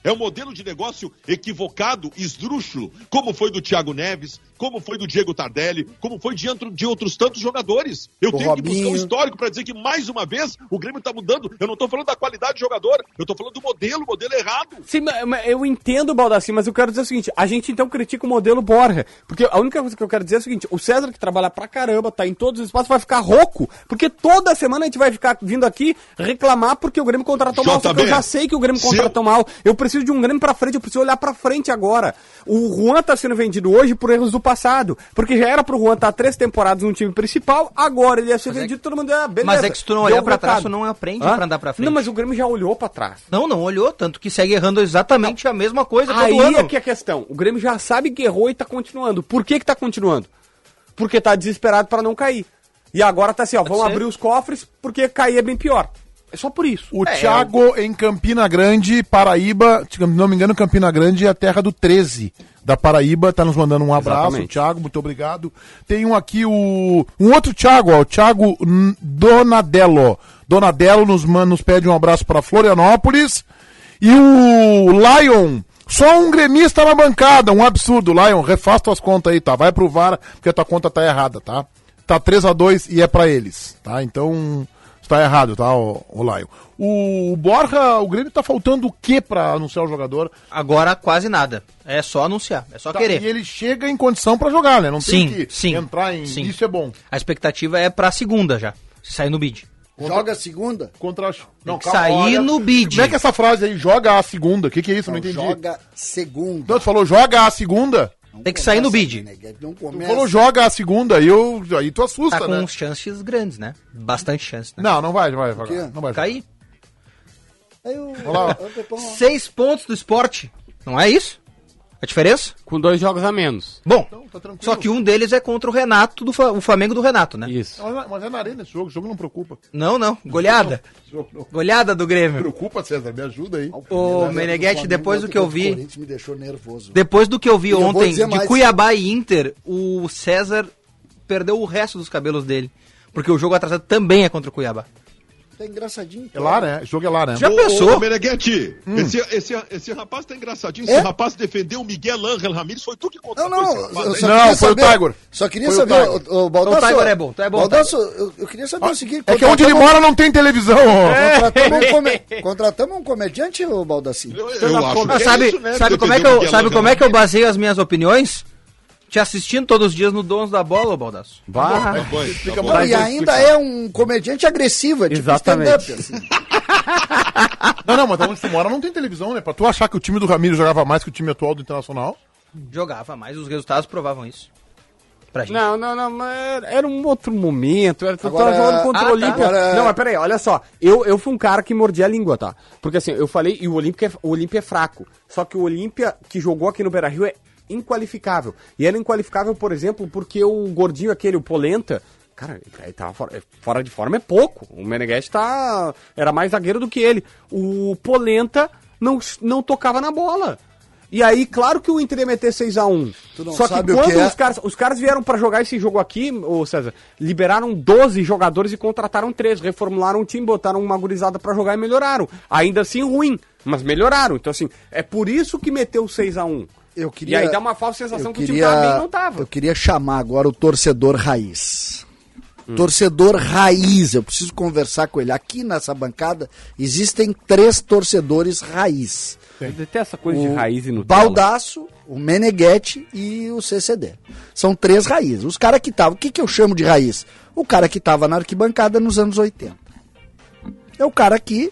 É um modelo de negócio equivocado, esdrúxulo, como foi do Thiago Neves, como foi do Diego Tardelli, como foi de, de outros tantos jogadores. Eu Do tenho que buscar um Robinho. histórico para dizer que mais uma vez o Grêmio está mudando. Eu não estou falando da qualidade do jogador, eu estou falando do modelo, modelo errado. Sim, eu entendo, Baldassi, mas eu quero dizer o seguinte: a gente então critica o modelo Borja. Porque a única coisa que eu quero dizer é o seguinte: o César, que trabalha pra caramba, tá em todos os espaços, vai ficar rouco. Porque toda semana a gente vai ficar vindo aqui reclamar porque o Grêmio contratou mal. Só que eu já sei que o Grêmio contratou mal. Eu preciso de um Grêmio pra frente, eu preciso olhar pra frente agora. O Juan tá sendo vendido hoje por erros do passado. Porque já era pro Juan estar três temporadas no time principal, agora ele ia ser Mas é vendido, que- todo mundo ia, beleza. Mas é que se tu não olhar pra trás, tu não aprende Hã? pra andar pra frente. Não, mas o Grêmio já olhou pra trás. Não, não olhou, tanto que segue errando exatamente a mesma coisa todo Aí ano. é que é a questão. O Grêmio já sabe que errou e tá continuando. Por que que tá continuando? Porque tá desesperado pra não cair. E agora tá assim, ó, vamos ser. abrir os cofres porque cair é bem pior. É só por isso. O É, Thiago em Campina Grande, Paraíba, se não me engano, Campina Grande é a terra do 13 da Paraíba, tá nos mandando um abraço, Exatamente. Thiago, muito obrigado. Tem um aqui, o um outro Thiago, ó, o Thiago Donadello. Donadello nos, nos pede um abraço para Florianópolis. E o Lion, só um gremista na bancada, um absurdo, Lion, refaz tuas contas aí, tá? Vai pro VAR, porque a tua conta tá errada, tá? Tá 3 a 2 e é pra eles, tá? Então, está errado, tá, o, o Lion. O, o Borja, o Grêmio tá faltando o que pra anunciar o jogador? Agora quase nada. É só anunciar, é só Tá, querer. E ele chega em condição pra jogar, né? Não Sim, tem que sim, entrar em... sim. Isso é bom. A expectativa é pra segunda já, se sair no bid. Joga a segunda? Contra... Não, que sair no bid. Como é que é essa frase aí? Joga a segunda. O que, que é isso? Não, entendi. Joga segunda. Não, tu falou joga a segunda? Não Tem que sair no bid. né, Não começa. falou joga a segunda, aí, eu, aí tu assusta, Tá com né? uns chances grandes, né? Bastante chance, né? Não, não vai, não vai. quê? não vai. Cair. Aí o-. Seis pontos do esporte. Não é isso? A diferença? Com dois jogos a menos. Bom, tá tranquilo. só que um deles é contra o Renato, do Fla- o Flamengo do Renato, né? Isso. Mas, mas é na arena esse jogo, o jogo não preocupa. Não, não. Goleada. Não Goleada do Grêmio. preocupa, César, me ajuda aí. Ô, Meneghetti, depois do que eu vi, Corinthians me deixou nervoso. depois do que eu vi eu ontem de mais. Cuiabá e Inter, o César perdeu o resto dos cabelos dele. Porque o jogo atrasado também é contra o Cuiabá. Tá engraçadinho. É lá, né? O jogo é lá, né? Já Ô, pensou? Ô, Meneghetti, esse, esse, esse rapaz tá engraçadinho. Esse É? rapaz defendeu o Miguel Ángel Ramírez. Foi tu que Não, contratou não, esse rapaz, eu Não, foi o saber- Tiger. Só queria Foi o saber, Tiger. o, o Baldasso, O Tiger é bom, tu é bom, Baldasso, eu, eu queria saber o seguinte. É que onde ele mora não tem televisão. ó. Contratamos, um come- contratamos um comediante, ô Baldassi? Eu, eu acho Ah, que é sabe isso, né? sabe como é que o eu, sabe como é que eu baseio as minhas opiniões? Te assistindo todos os dias no Donos da Bola, ô Baldasso. Bah. Tá bom, tá bom. Não, e ainda é um comediante agressivo, é tipo Exatamente. stand-up. Assim. Não, não, mas onde tu mora não tem televisão, né? Pra tu achar que o time do Ramiro jogava mais que o time atual do Internacional. Jogava, mas os resultados provavam isso. Pra gente. Não, não, não, mas era- um outro momento. Era, tu Agora- tava jogando contra Ah, o tá. Olímpia. Agora- Não, mas peraí, olha só. Eu, eu fui um cara que mordia a língua, tá? Porque assim, eu falei, e o Olímpia, é- o Olímpia é fraco. Só que o Olímpia que jogou aqui no Beira Rio é inqualificável. E era inqualificável, por exemplo, porque o gordinho aquele, o Polenta. Cara, ele tava fora, fora de forma é pouco. O Meneghetti tá. Era mais zagueiro do que ele. O Polenta não, não tocava na bola. E aí, claro que o Inter ia meter 6x1. Tu não Só que quando que é? os caras, os caras vieram pra jogar esse jogo aqui, ô César, liberaram 12 jogadores e contrataram 3, reformularam o time, botaram uma gurizada pra jogar e melhoraram. Ainda assim ruim, mas melhoraram. Então assim, é por isso que meteu 6 a 1. Eu queria, E aí dá uma falsa sensação que o time queria- tava bem não tava. Eu queria chamar agora o torcedor raiz. Torcedor raiz, eu preciso conversar com ele. Aqui nessa bancada existem três torcedores raiz. Detesto essa coisa de o raiz e no Baldaço, o Meneghetti e o CCD. São três raízes. Os caras que estavam. O que, que eu chamo de raiz? O cara que estava na arquibancada nos anos 80. É o cara que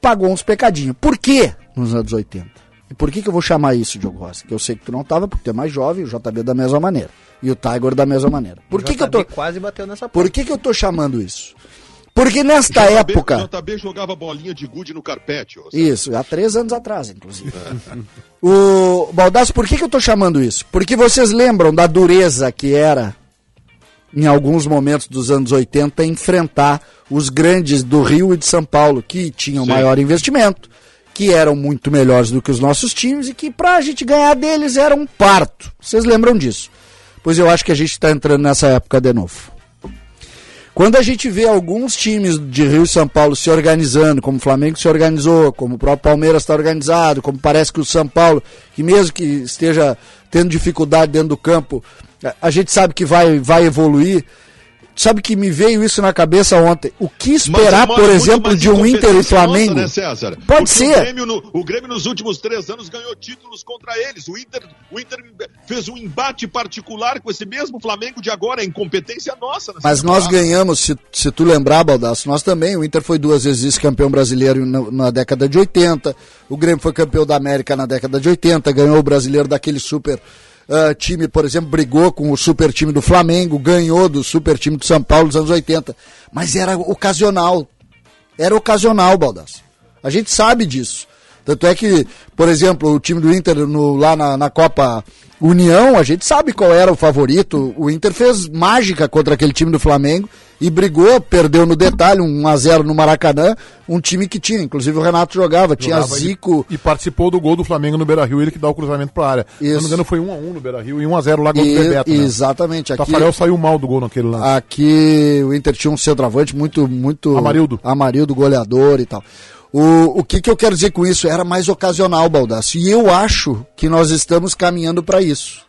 pagou uns pecadinhos. Por quê nos anos 80? E por que, que eu vou chamar isso, Diogo Rossi? Que eu sei que tu não tava, porque tu é mais jovem, o JB da mesma maneira. E o Tiger da mesma maneira. Por que, que eu tô. Quase bateu nessa Por que, que eu tô chamando isso? Porque nesta JB época. JB jogava bolinha de gude no carpete. ó. Isso, há três anos atrás, inclusive. o Baldasso, por que, que eu tô chamando isso? Porque vocês lembram da dureza que era, em alguns momentos dos anos 80, enfrentar os grandes do Rio e de São Paulo, que tinham Sim. maior investimento, que eram muito melhores do que os nossos times e que pra gente ganhar deles era um parto. Vocês lembram disso? Pois eu acho que a gente está entrando nessa época de novo. Quando a gente vê alguns times de Rio e São Paulo se organizando, como o Flamengo se organizou, como o próprio Palmeiras está organizado, como parece que o São Paulo, que mesmo que esteja tendo dificuldade dentro do campo, a- a gente sabe que vai, vai evoluir. Sabe que me veio isso na cabeça ontem. O que esperar, é por exemplo, de um Inter e Flamengo? nossa, né, César? Pode Porque ser. O Grêmio, no- o Grêmio nos últimos três anos ganhou títulos contra eles. O Inter, o Inter fez um embate particular com esse mesmo Flamengo de agora. É incompetência nossa. Mas nós temporada. ganhamos, se, se tu lembrar, Baldasso, nós também. O Inter foi duas vezes vice-campeão brasileiro na, na década de 80. O Grêmio foi campeão da América na década de 80. Ganhou o brasileiro daquele super ah, time, por exemplo, brigou com o super time do Flamengo, ganhou do super time do São Paulo nos anos 80. Mas era ocasional. Era ocasional, Baldasso. A gente sabe disso. Tanto é que, por exemplo, o time do Inter no- lá na, na Copa União, a gente sabe qual era o favorito. O Inter fez mágica contra aquele time do Flamengo e brigou, perdeu no detalhe, um 1x0 no Maracanã, um time que tinha, inclusive o Renato jogava, tinha Jogava Zico E, e participou do gol do Flamengo no Beira Rio, ele que dá o cruzamento pra área. Se não Isso. me engano, foi 1x1 no Beira Rio e 1x0 lá do e, Bebeto. Né? exatamente. O Aqui, Tafarel saiu mal do gol naquele lance. Aqui o Inter tinha um centroavante muito, muito. Amarildo. Amarildo, goleador e tal. O, o que, que eu quero dizer com isso? Era mais ocasional, Baldaço. E eu acho que nós estamos caminhando para isso.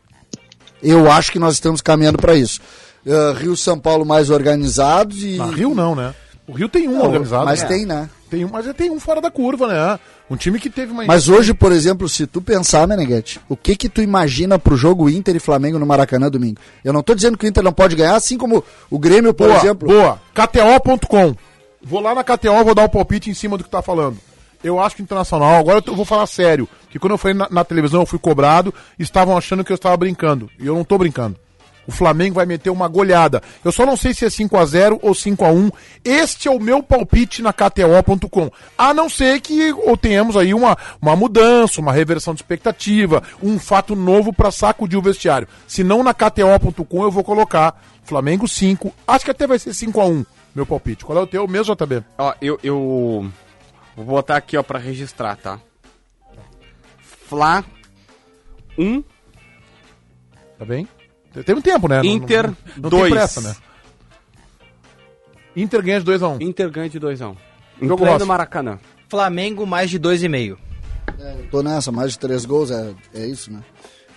Eu acho que nós estamos caminhando para isso. Ah, Rio São Paulo mais organizados e. Na Rio não, né? O Rio tem um Não, organizado. Mas né? tem, né? Tem um, mas tem um fora da curva, né? Um time que teve uma. Mas hoje, por exemplo, se tu pensar, Meneghete, o que que tu imagina pro jogo Inter e Flamengo no Maracanã domingo? Eu não tô dizendo que o Inter não pode ganhar, assim como o Grêmio, por boa, exemplo. Boa. KTO.com. Vou lá na KTO, vou dar o palpite em cima do que tá falando. Eu acho que Internacional, agora eu vou falar sério, que quando eu fui na, na televisão eu fui cobrado, estavam achando que eu estava brincando. E eu não tô brincando. O Flamengo vai meter uma goleada. Eu só não sei se é 5 a 0 ou 5 a 1 Este é o meu palpite na KTO.com. A não ser que ou tenhamos aí uma, uma mudança, uma reversão de expectativa, um fato novo para sacudir o vestiário. Se não na KTO.com eu vou colocar Flamengo 5. Acho que até vai ser 5 a 1 meu palpite. Qual é o teu mesmo, JB? Ó, eu, eu vou botar aqui, ó, pra registrar, tá? Fla 1, Tá bem? Tem um tempo, né? Inter não, não, não 2. tem pressa, né? Inter ganha de 2 a 1 Inter ganha de 2x1. Um. Jogo Rossi. Maracanã. Flamengo mais de 2,5. Eu tô nessa, mais de três gols, é, é isso, né?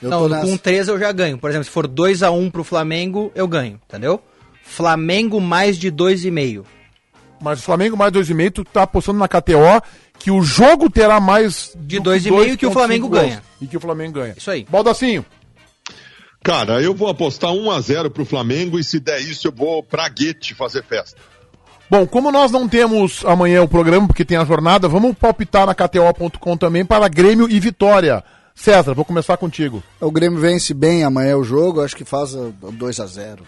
Eu Não, tô nessa. com 3 eu já ganho. Por exemplo, se for 2x1 pro Flamengo, eu ganho, entendeu? Flamengo mais de 2,5. Mas o Flamengo mais 2,5, tu tá apostando na KTO que o jogo terá mais De do dois e meio que o 2,5 Flamengo gols. ganha. E que o Flamengo ganha. Isso aí. Baldacinho. Cara, eu vou apostar 1 a 0 pro Flamengo e se der isso eu vou pra Guete fazer festa. Bom, como nós não temos amanhã o programa, porque tem a jornada, vamos palpitar na KTO.com também para Grêmio e Vitória. César, vou começar contigo. O Grêmio vence bem amanhã o jogo, acho que faz 2 a 0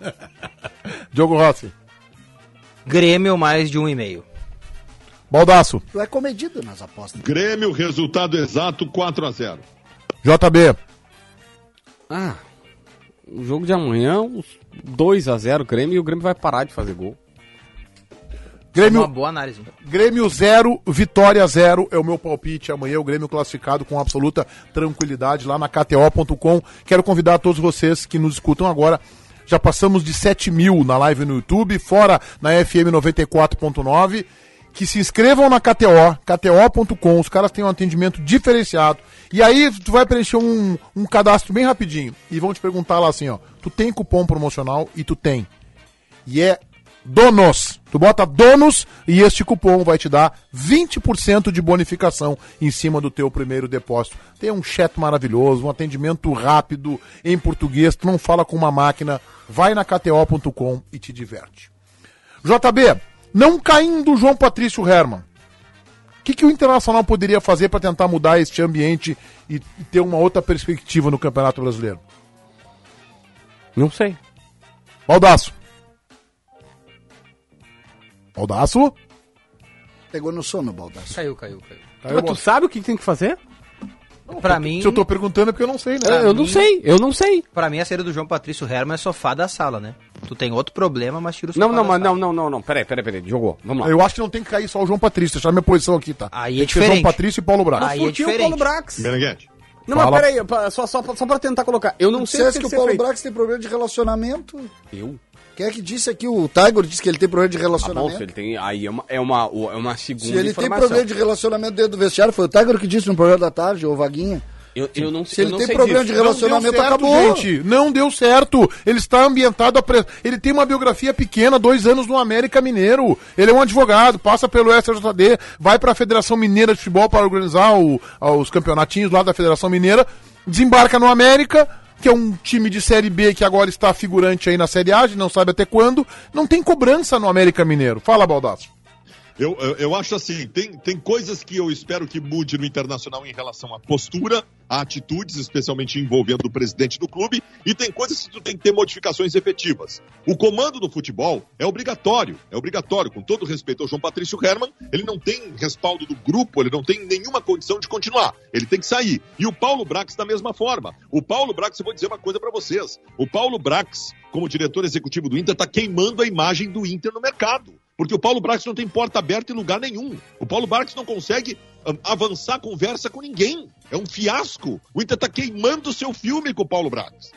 Diogo Rossi. Grêmio mais de 1,5. Baldaço. Tu é comedido nas apostas. Grêmio, resultado exato 4 a 0 JB. Ah, o jogo de amanhã, uns 2x0 Grêmio e o Grêmio vai parar de fazer gol. Grêmio, Uma boa análise. Grêmio 0, Vitória 0 é o meu palpite. Amanhã o Grêmio classificado com absoluta tranquilidade lá na KTO.com. Quero convidar todos vocês que nos escutam agora. Já passamos de 7 mil na live no YouTube, fora na FM 94.9. Que se inscrevam na KTO, KTO.com. Os caras têm um atendimento diferenciado. E aí tu vai preencher um, um cadastro bem rapidinho. E vão te perguntar lá assim, ó. Tu tem cupom promocional e tu tem e é donos. Tu bota donos e este cupom vai te dar 20% de bonificação em cima do teu primeiro depósito. Tem um chat maravilhoso, um atendimento rápido em português, tu não fala com uma máquina, vai na kto.com e te diverte. JB, não caindo João Patrício Herman. O que, que o Internacional poderia fazer para tentar mudar este ambiente e, ter uma outra perspectiva no Campeonato Brasileiro? Não sei. Baldaço. Baldaço? Pegou no sono, Baldasso. Caiu, caiu, caiu. Mas tu sabe o que tem que fazer? Pra mim, Se eu tô perguntando é porque eu não sei, né? eu não sei, eu não sei. pra mim a saída do João Patrício Herman é sofá da sala, né? Tu tem outro problema, mas tira o Não, sofá não, da mas sala. não, não, não, não. Peraí, peraí, peraí. Jogou. Vamos lá. Eu acho que não tem que cair só o João Patrício, deixar minha posição aqui, tá? Aí tem é ser João diferente. Patrício e Paulo Braga. Aí é Furtiu o diferente. Paulo Brax. Meneghete. Não, Fala. mas peraí, só, só, só pra tentar colocar. Eu não sei Disseste que que o Paulo feito. Brax tem problema de relacionamento. Eu? Quem é que disse aqui? O Tiger disse que ele tem problema de Tá bom, relacionamento. se ele tem. Aí é uma, é uma, é uma segunda Se ele tem informação. problema de relacionamento dentro do vestiário, foi o Tiger que disse no programa da tarde, ou Vaguinha. Eu, eu não, Se eu ele não tem sei problema disso. de relacionamento, não deu certo, acabou. gente. Não deu certo. Ele está ambientado a pre... Ele tem uma biografia pequena, dois anos no América Mineiro. Ele é um advogado, passa pelo SJD, vai para a Federação Mineira de Futebol para organizar o- os campeonatinhos lá da Federação Mineira, desembarca no América, que é um time de Série B que agora está figurante aí na Série A, não sabe até quando. Não tem cobrança no América Mineiro. Fala, Baldasso. Eu, eu, eu acho assim, tem, tem coisas que eu espero que mude no Internacional em relação à postura, a atitudes, especialmente envolvendo o presidente do clube, e tem coisas que tu tem que ter modificações efetivas. O comando do futebol é obrigatório, é obrigatório, com todo respeito ao João Patrício Herman, ele não tem respaldo do grupo, ele não tem nenhuma condição de continuar, ele tem que sair. E o Paulo Brax da mesma forma. O Paulo Brax, eu vou dizer uma coisa para vocês, o Paulo Brax, como diretor executivo do Inter, está queimando a imagem do Inter no mercado. Porque o Paulo Brax não tem porta aberta em lugar nenhum. O Paulo Brax não consegue ah, avançar conversa com ninguém. É um fiasco. O Inter está queimando o seu filme com o Paulo Brax.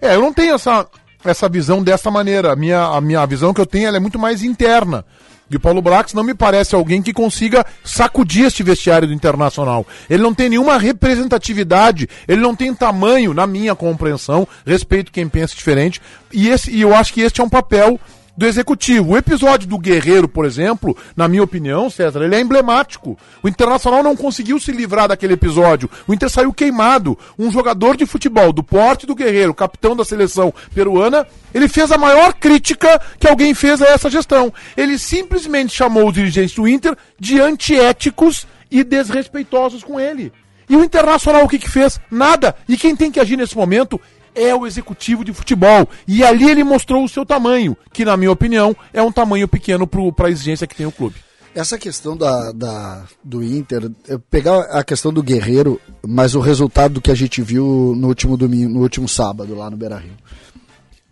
É, eu não tenho essa, essa visão dessa maneira. A minha, a minha visão que eu tenho é muito mais interna. E o Paulo Brax não me parece alguém que consiga sacudir este vestiário do Internacional. Ele não tem nenhuma representatividade, ele não tem tamanho, na minha compreensão, respeito quem pensa diferente, e, esse, e eu acho que este é um papel do executivo. O episódio do Guerreiro, por exemplo, na minha opinião, César, ele é emblemático. O Internacional não conseguiu se livrar daquele episódio. O Inter saiu queimado. Um jogador de futebol do porte do Guerreiro, capitão da seleção peruana, ele fez a maior crítica que alguém fez a essa gestão. Ele simplesmente chamou os dirigentes do Inter de antiéticos e desrespeitosos com ele. E o Internacional o que que fez? Nada. E quem tem que agir nesse momento é o executivo de futebol. E ali ele mostrou o seu tamanho, que na minha opinião é um tamanho pequeno para a exigência que tem o clube. Essa questão da, da, do Inter, pegar a questão do Guerreiro, mas o resultado do que a gente viu no último domingo, no último sábado lá no Beira Rio.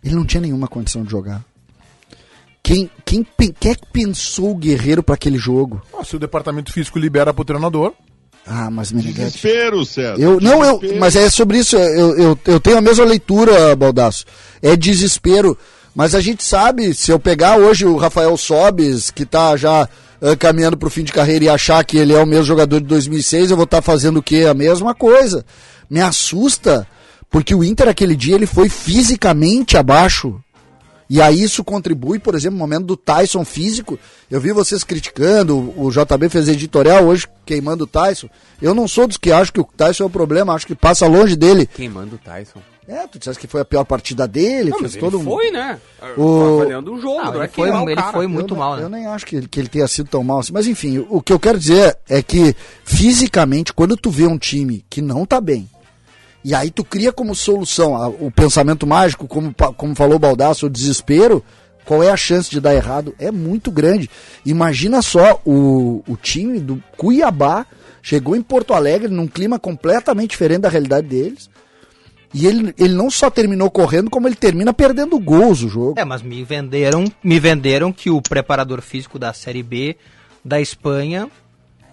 Ele não tinha nenhuma condição de jogar. Quem, quem, quem é que pensou o Guerreiro para aquele jogo? Ah, se o departamento físico libera pro treinador, Ah, mas Meneghetti. Desespero, César. Eu, não, eu, Desespero. mas é sobre isso, eu, eu, eu tenho a mesma leitura, Baldaço. É desespero. Mas a gente sabe, se eu pegar hoje o Rafael Sobes, que tá já ah, caminhando pro fim de carreira e achar que ele é o mesmo jogador de 2006, eu vou estar fazendo o quê? A mesma coisa. Me assusta, porque o Inter aquele dia ele foi fisicamente abaixo. E aí isso contribui, por exemplo, no momento do Tyson físico. Eu vi vocês criticando, o JB fez editorial hoje queimando o Tyson. Eu não sou dos que acham que o Tyson é o problema, acho que passa longe dele. Queimando o Tyson. É, tu disseste que foi a pior partida dele, Não, fez mas todo ele mundo. foi, né? O- Avaliando o jogo, Não, não, ele é foi- o ele foi muito eu, mal, Eu né? nem acho que ele, que ele tenha sido tão mal assim. Mas enfim, o que eu quero dizer é que fisicamente, quando tu vê um time que não tá bem, e aí tu cria como solução a- o pensamento mágico, como, como falou o Baldaço, o desespero, qual é a chance de dar errado? É muito grande. Imagina só o, o time do Cuiabá chegou em Porto Alegre num clima completamente diferente da realidade deles. E ele, ele não só terminou correndo, como ele termina perdendo gols o jogo. É, mas me venderam, me venderam que o preparador físico da Série B da Espanha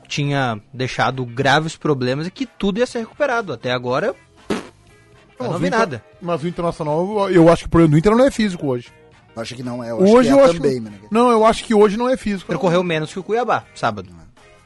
tinha deixado graves problemas e que tudo ia ser recuperado. Até agora, eu não mas vi o Inter- nada. Mas o Internacional, eu acho que o problema do Inter não é físico hoje. Acho que não é. Eu acho hoje que é eu acho também, que. Não, eu acho que hoje não é físico. Percorreu menos que o Cuiabá, sábado.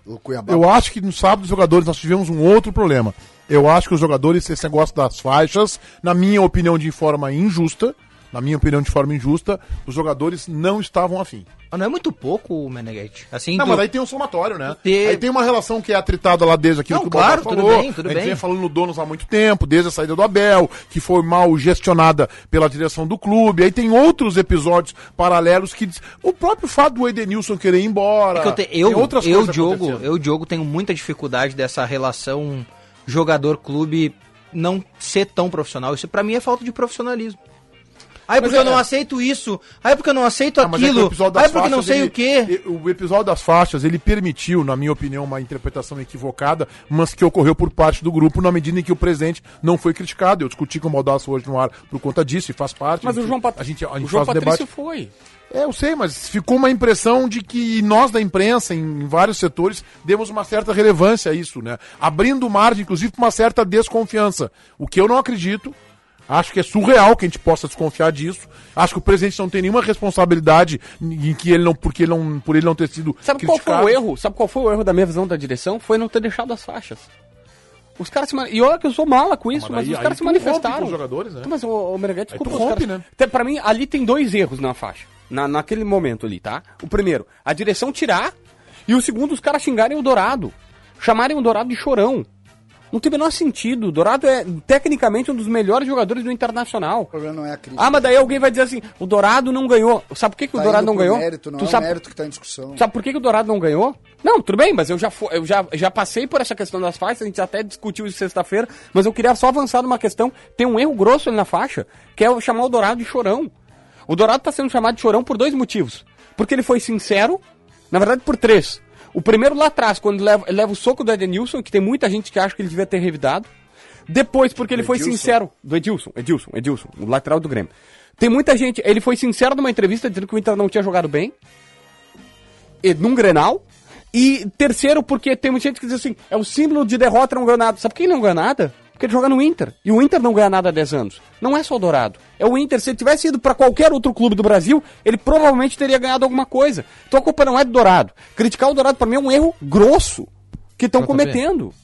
O Cuiabá. Eu acho que no sábado os jogadores nós tivemos um outro problema. Eu acho que os jogadores, esse negócio das faixas, na minha opinião de forma injusta, na minha opinião de forma injusta, os jogadores não estavam afim. Mas não é muito pouco, Meneghetti. Assim, Não, mas aí tem um somatório, né? Ter- Aí tem uma relação que é atritada lá desde aquilo Não, que o claro, tudo falou. bem, tudo a gente bem. vem falando no donos há muito tempo, desde a saída do Abel, que foi mal gestionada pela direção do clube. Aí tem outros episódios paralelos que o próprio fato do Edenilson querer ir embora. É eu, te- tem eu, outras eu, coisas Diogo, eu, Diogo, tenho muita dificuldade dessa relação jogador-clube não ser tão profissional. Isso pra mim é falta de profissionalismo. Aí porque é- eu não aceito isso, aí porque eu não aceito Ah, é aquilo, aí porque não sei ele- o quê. O episódio das faixas, ele permitiu, na minha opinião, uma interpretação equivocada, mas que ocorreu por parte do grupo na medida em que o presidente não foi criticado. Eu discuti com o Baldasso hoje no ar por conta disso e faz parte. Mas o João, Pat... a gente, a gente o João Patrício debate. foi. É, eu sei, mas ficou uma impressão de que nós da imprensa, em vários setores, demos uma certa relevância a isso, né? Abrindo margem, inclusive, para uma certa desconfiança. O que eu não acredito. Acho que é surreal que a gente possa desconfiar disso. Acho que o presidente não tem nenhuma responsabilidade em que ele não, porque ele não, por ele não ter sido Sabe qual foi o erro? Sabe qual foi o erro da minha visão da direção? Foi não ter deixado as faixas. Os caras se man... E olha que eu sou mala com isso, mas mas, aí- os caras se manifestaram. os jogadores, né? Mas o, o Meneghete, Aí desculpa, rompe, caras... né? Tem- Pra mim, ali tem dois erros na faixa. Na, naquele momento ali, tá? O primeiro, a direção tirar. E o segundo, os caras xingarem o Dourado. Chamarem o Dourado de chorão. Não tem o menor sentido. O Dourado é, tecnicamente, um dos melhores jogadores do Internacional. O problema não é a crítica. Ah, mas daí alguém vai dizer assim, o Dourado não ganhou. Sabe por que, que o Tá Dourado indo não ganhou? Mérito, não Tu é sabe- o mérito que está em discussão. Sabe por que, que o Dourado não ganhou? Não, tudo bem, mas eu já, eu já, já passei por essa questão das faixas, a gente até discutiu isso sexta-feira, mas eu queria só avançar numa questão. Tem um erro grosso ali na faixa, que é o chamar o Dourado de chorão. O Dourado está sendo chamado de chorão por dois motivos. Porque ele foi sincero, na verdade por três. O primeiro lá atrás, quando leva, ele leva o soco do Edenilson, que tem muita gente que acha que ele devia ter revidado. Depois, porque ele foi Edilson. sincero. Do Edilson, Edilson, Edilson, o lateral do Grêmio. Tem muita gente, ele foi sincero numa entrevista dizendo que o Inter não tinha jogado bem e num Grenal. E terceiro, porque tem muita gente que diz assim, é o símbolo de derrota não ganhou nada. Sabe por que ele não ganha nada? Porque ele joga no Inter. E o Inter não ganha nada há 10 anos. Não é só o Dourado. É o Inter. Se ele tivesse ido para qualquer outro clube do Brasil, ele provavelmente teria ganhado alguma coisa. Então a culpa não é do Dourado. Criticar o Dourado para mim é um erro grosso que estão JB. cometendo.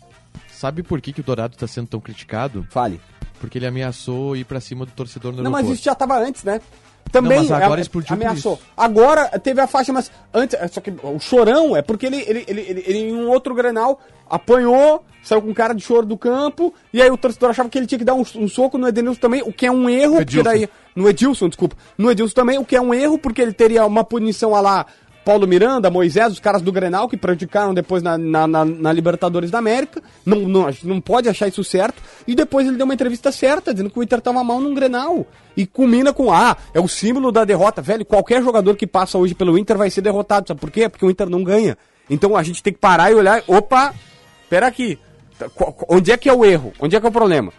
Sabe por que, que o Dourado tá sendo tão criticado? Fale. Porque ele ameaçou ir pra cima do torcedor no Não, mas aeroporto. isso já tava antes, né? Também Não, agora a- por ameaçou. isso. Agora teve a faixa, mas antes. Só que o chorão é porque ele, ele, ele, ele- ele em um outro granal apanhou, saiu com cara de choro do campo, e aí o torcedor achava que ele tinha que dar um, um soco no Edenilson também, o que é um erro, porque Edilson. daí. No Edilson, desculpa. No Edilson também, o que é um erro, porque ele teria uma punição a lá. Paulo Miranda, Moisés, os caras do Grenal que prejudicaram depois na, na, na- na Libertadores da América. Não, não, não pode achar isso certo. E depois ele deu uma entrevista certa, dizendo que o Inter tava mal num Grenal. E culmina com, ah, é o símbolo da derrota. Velho, qualquer jogador que passa hoje pelo Inter vai ser derrotado. Sabe por quê? Porque o Inter não ganha. Então a gente tem que parar e olhar, opa, pera aqui. Tá, Onde é que é o erro? Onde é que é o problema?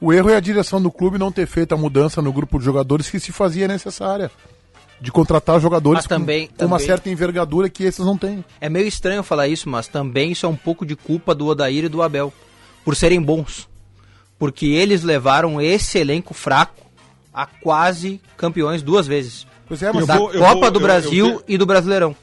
O erro é a direção do clube não ter feito a mudança no grupo de jogadores que se fazia necessária. De contratar jogadores Mas também- com, com uma também- certa envergadura que esses não têm. É meio estranho falar isso, mas também isso é um pouco de culpa do Odair e do Abel. Por serem bons. Porque eles levaram esse elenco fraco a quase campeões duas vezes. Pois é, mas Eu da vou- eu Copa vou- do eu- Brasil eu- e do Brasileirão.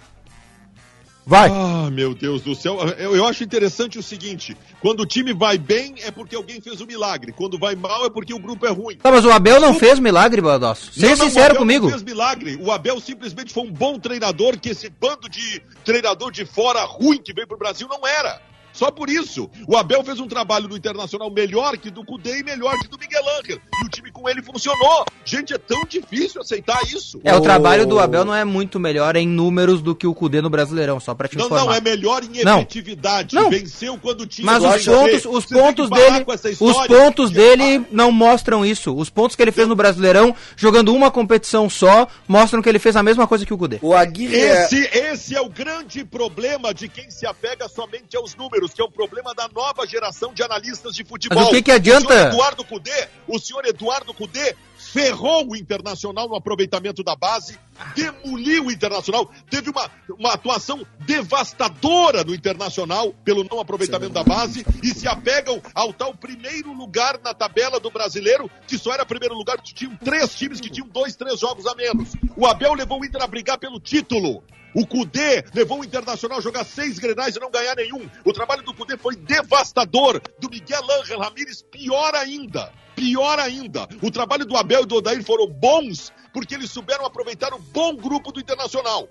Vai. Ah, meu Deus do céu. Eu, eu acho interessante o seguinte: quando o time vai bem, é porque alguém fez um milagre. Quando vai mal, é porque o grupo é ruim. Tá, mas o Abel não fez milagre, Baldosso. Seja Não, não, o sincero Abel comigo. Não fez milagre. O Abel simplesmente foi um bom treinador que esse bando de treinador de fora ruim que veio pro Brasil não era. Só por isso. O Abel fez um trabalho no Internacional melhor que do Cudê e melhor que do Miguel Ángel. E o time com ele funcionou. Gente, é tão difícil aceitar isso. É, o trabalho do Abel não é muito melhor em números do que o Cudê no Brasileirão, só pra te Não, informar. não, é melhor em Não. efetividade. Não. Venceu quando tinha. Mas que os pontos, os pontos dele, com essa os pontos dele não mostram isso. Os pontos que ele fez no Brasileirão, jogando uma competição só, mostram que ele fez a mesma coisa que o Cudê. O Aguirre é... Esse, esse é o grande problema de quem se apega somente aos números, que é o problema da nova geração de analistas de futebol. Mas o que que adianta? O senhor Eduardo Cudê, o senhor Eduardo Cudê ferrou o Internacional no aproveitamento da base, demoliu o Internacional, teve uma, uma atuação devastadora no Internacional pelo não aproveitamento da base e se apegam ao tal primeiro lugar na tabela do brasileiro, que só era primeiro lugar, que tinham três times que tinham dois, três jogos a menos. O Abel levou o Inter a brigar pelo título. O Cudê levou o Internacional a jogar seis grenais e não ganhar nenhum. O trabalho do Cudê foi devastador. Do Miguel Ángel Ramírez, pior ainda. Pior ainda. O trabalho do Abel e do Odair foram bons porque eles souberam aproveitar o bom grupo do Internacional.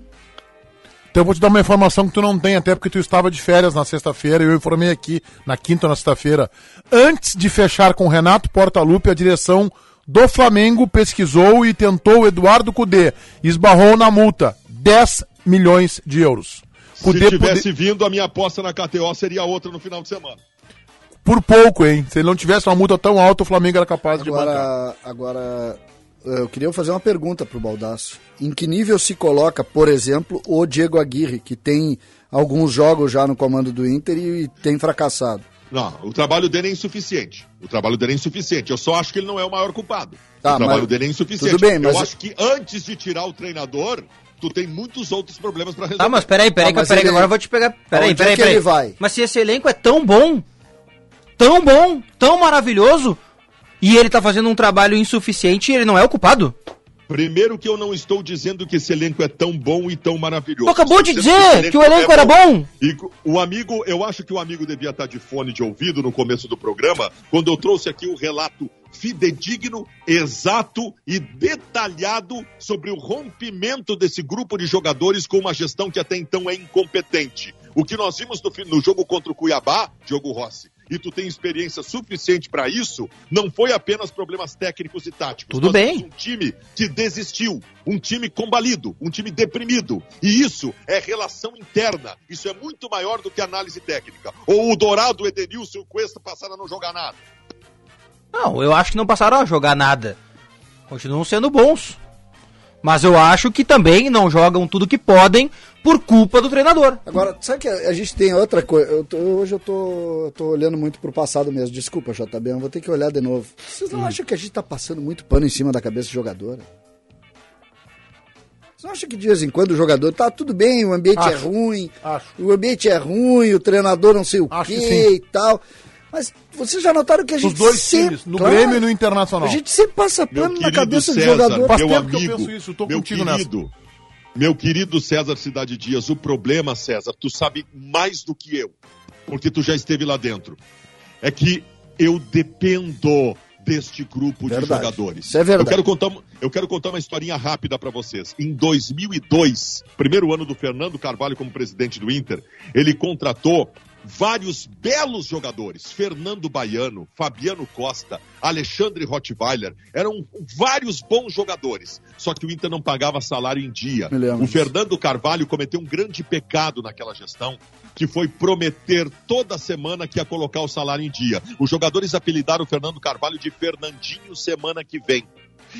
Então eu vou te dar uma informação que tu não tem, até porque tu estava de férias na sexta-feira e eu informei aqui na quinta ou na sexta-feira. Antes de fechar com Renato Portaluppi, a direção do Flamengo pesquisou e tentou Eduardo Cudê. Esbarrou na multa. 10 milhões de euros. Se Cudê tivesse poder- vindo, a minha aposta na KTO seria outra no final de semana. Por pouco, hein? Se ele não tivesse uma multa tão alta, o Flamengo era capaz de bancar. Agora, agora, eu queria fazer uma pergunta pro Baldaço. Em que nível se coloca, por exemplo, o Diego Aguirre, que tem alguns jogos já no comando do Inter e tem fracassado? Não, o trabalho dele é insuficiente. O trabalho dele é insuficiente. Eu só acho que ele não é o maior culpado. Tá, o trabalho mas- dele é insuficiente. tudo bem, mas- Eu acho que antes de tirar o treinador, tu tem muitos outros problemas pra resolver. Tá, mas peraí, peraí, Ah, mas peraí, ele- agora eu vou te pegar. Peraí, Aonde peraí, é que peraí. ele vai? Mas se esse elenco é tão bom, tão bom, tão maravilhoso, e ele tá fazendo um trabalho insuficiente, ele não é o culpado? Primeiro que eu não estou dizendo que esse elenco é tão bom e tão maravilhoso. Tu acabou de dizer esse que o elenco é era bom. E o amigo, eu acho que o amigo devia estar de fone de ouvido no começo do programa, quando eu trouxe aqui o relato fidedigno, exato e detalhado sobre o rompimento desse grupo de jogadores com uma gestão que até então é incompetente. O que nós vimos no, no jogo contra o Cuiabá, Diogo Rossi, e tu tem experiência suficiente para isso, não foi apenas problemas técnicos e táticos. Tudo bem. um time que desistiu, um time combalido, um time deprimido. E isso é relação interna. Isso é muito maior do que análise técnica. Ou o Dourado, Edenilson e o Cuesta passaram a não jogar nada. Não, eu acho que não passaram a jogar nada. Continuam sendo bons. Mas eu acho que também não jogam tudo que podem por culpa do treinador. Agora, sabe que a, a gente tem outra coisa. eu tô- hoje eu tô, eu tô olhando muito pro passado mesmo. Desculpa, JB, eu vou ter que olhar de novo. Vocês Hum. não acham que a gente tá passando muito pano em cima da cabeça do jogador? Vocês não acham que de vez em quando o jogador tá tudo bem, o ambiente é Acho. ruim, Acho. o ambiente é ruim, o treinador não sei o Acho quê que e tal. Mas vocês já notaram que a gente Os dois sempre, times, no Claro, Grêmio e no Internacional. A gente sempre passa pano na cabeça do César, jogador. Faz meu tempo que eu amigo, penso isso, eu tô meu contigo nessa. querido, meu querido César Cidade Dias, o problema, César, tu sabe mais do que eu, porque tu já esteve lá dentro. É que eu dependo deste grupo de Verdade. jogadores. Isso é verdade. Eu quero contar, uma- eu quero contar uma historinha rápida para vocês. Em 2002, primeiro ano do Fernando Carvalho como presidente do Inter, ele contratou vários belos jogadores. Fernando Baiano, Fabiano Costa, Alexandre Rottweiler. Eram vários bons jogadores. Só que o Inter não pagava salário em dia. O. Fernando Carvalho cometeu um grande pecado naquela gestão, que foi prometer toda semana que ia colocar o salário em dia. Os jogadores apelidaram o Fernando Carvalho de Fernandinho semana que vem.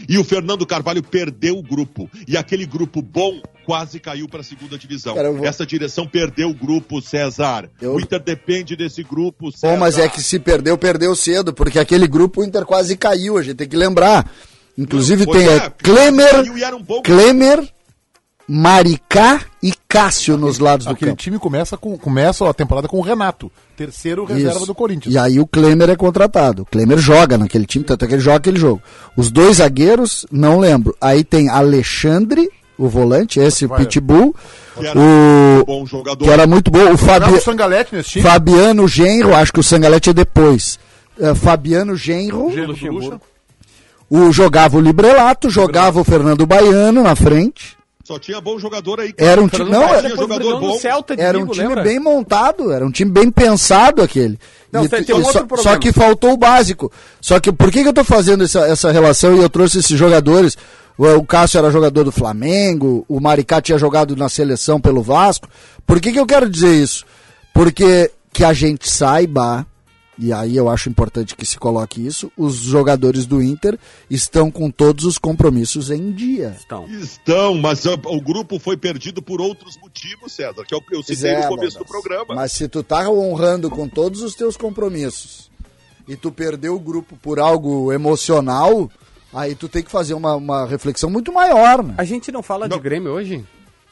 E o Fernando Carvalho perdeu o grupo. E aquele grupo bom quase caiu para a segunda divisão. Cara, vou- Essa direção perdeu o grupo, César. Eu- O Inter depende desse grupo, César. Bom, mas é que se perdeu, perdeu cedo, porque aquele grupo o Inter quase caiu, a gente tem que lembrar. Inclusive Pois tem é, é, Klemer, Klemer, Maricá e Cássio nos lados do Aquele campo. time começa, com, começa a temporada com o Renato, terceiro reserva Isso. do Corinthians. E aí o Klemer é contratado. O Klemer joga naquele time, tanto é que ele joga aquele jogo. Os dois zagueiros, não lembro. Aí tem Alexandre, o volante, esse o Vai. Pitbull. Que era O bom jogador. que era muito bom. O Jogava Fabi... o Sangalete nesse time. Fabiano Genro, acho que o Sangalete é depois. É, Fabiano Genro, do. Lucha. o jogava o Librelato, jogava o Fernando Baiano na frente. Só tinha bom jogador aí. Era um time, não, Baiano era, jogador bom. Celta de era um Vigo, time lembra? bem montado, era um time bem pensado aquele. Não, E tem- tem um só, outro só que faltou o básico. Só que por que, que eu tô fazendo essa, essa relação e eu trouxe esses jogadores? O, o Cássio era jogador do Flamengo, o Maricá tinha jogado na seleção pelo Vasco. Por que, que eu quero dizer isso? Porque que a gente saiba, e aí eu acho importante que se coloque isso, os jogadores do Inter estão com todos os compromissos em dia. Então, Estão, mas ó, o grupo foi perdido por outros motivos, César, que eu, eu citei É, no começo do Baldasso. programa. Mas se tu tá honrando com todos os teus compromissos e tu perdeu o grupo por algo emocional, aí tu tem que fazer uma, uma reflexão muito maior, né? a gente não fala de Grêmio hoje?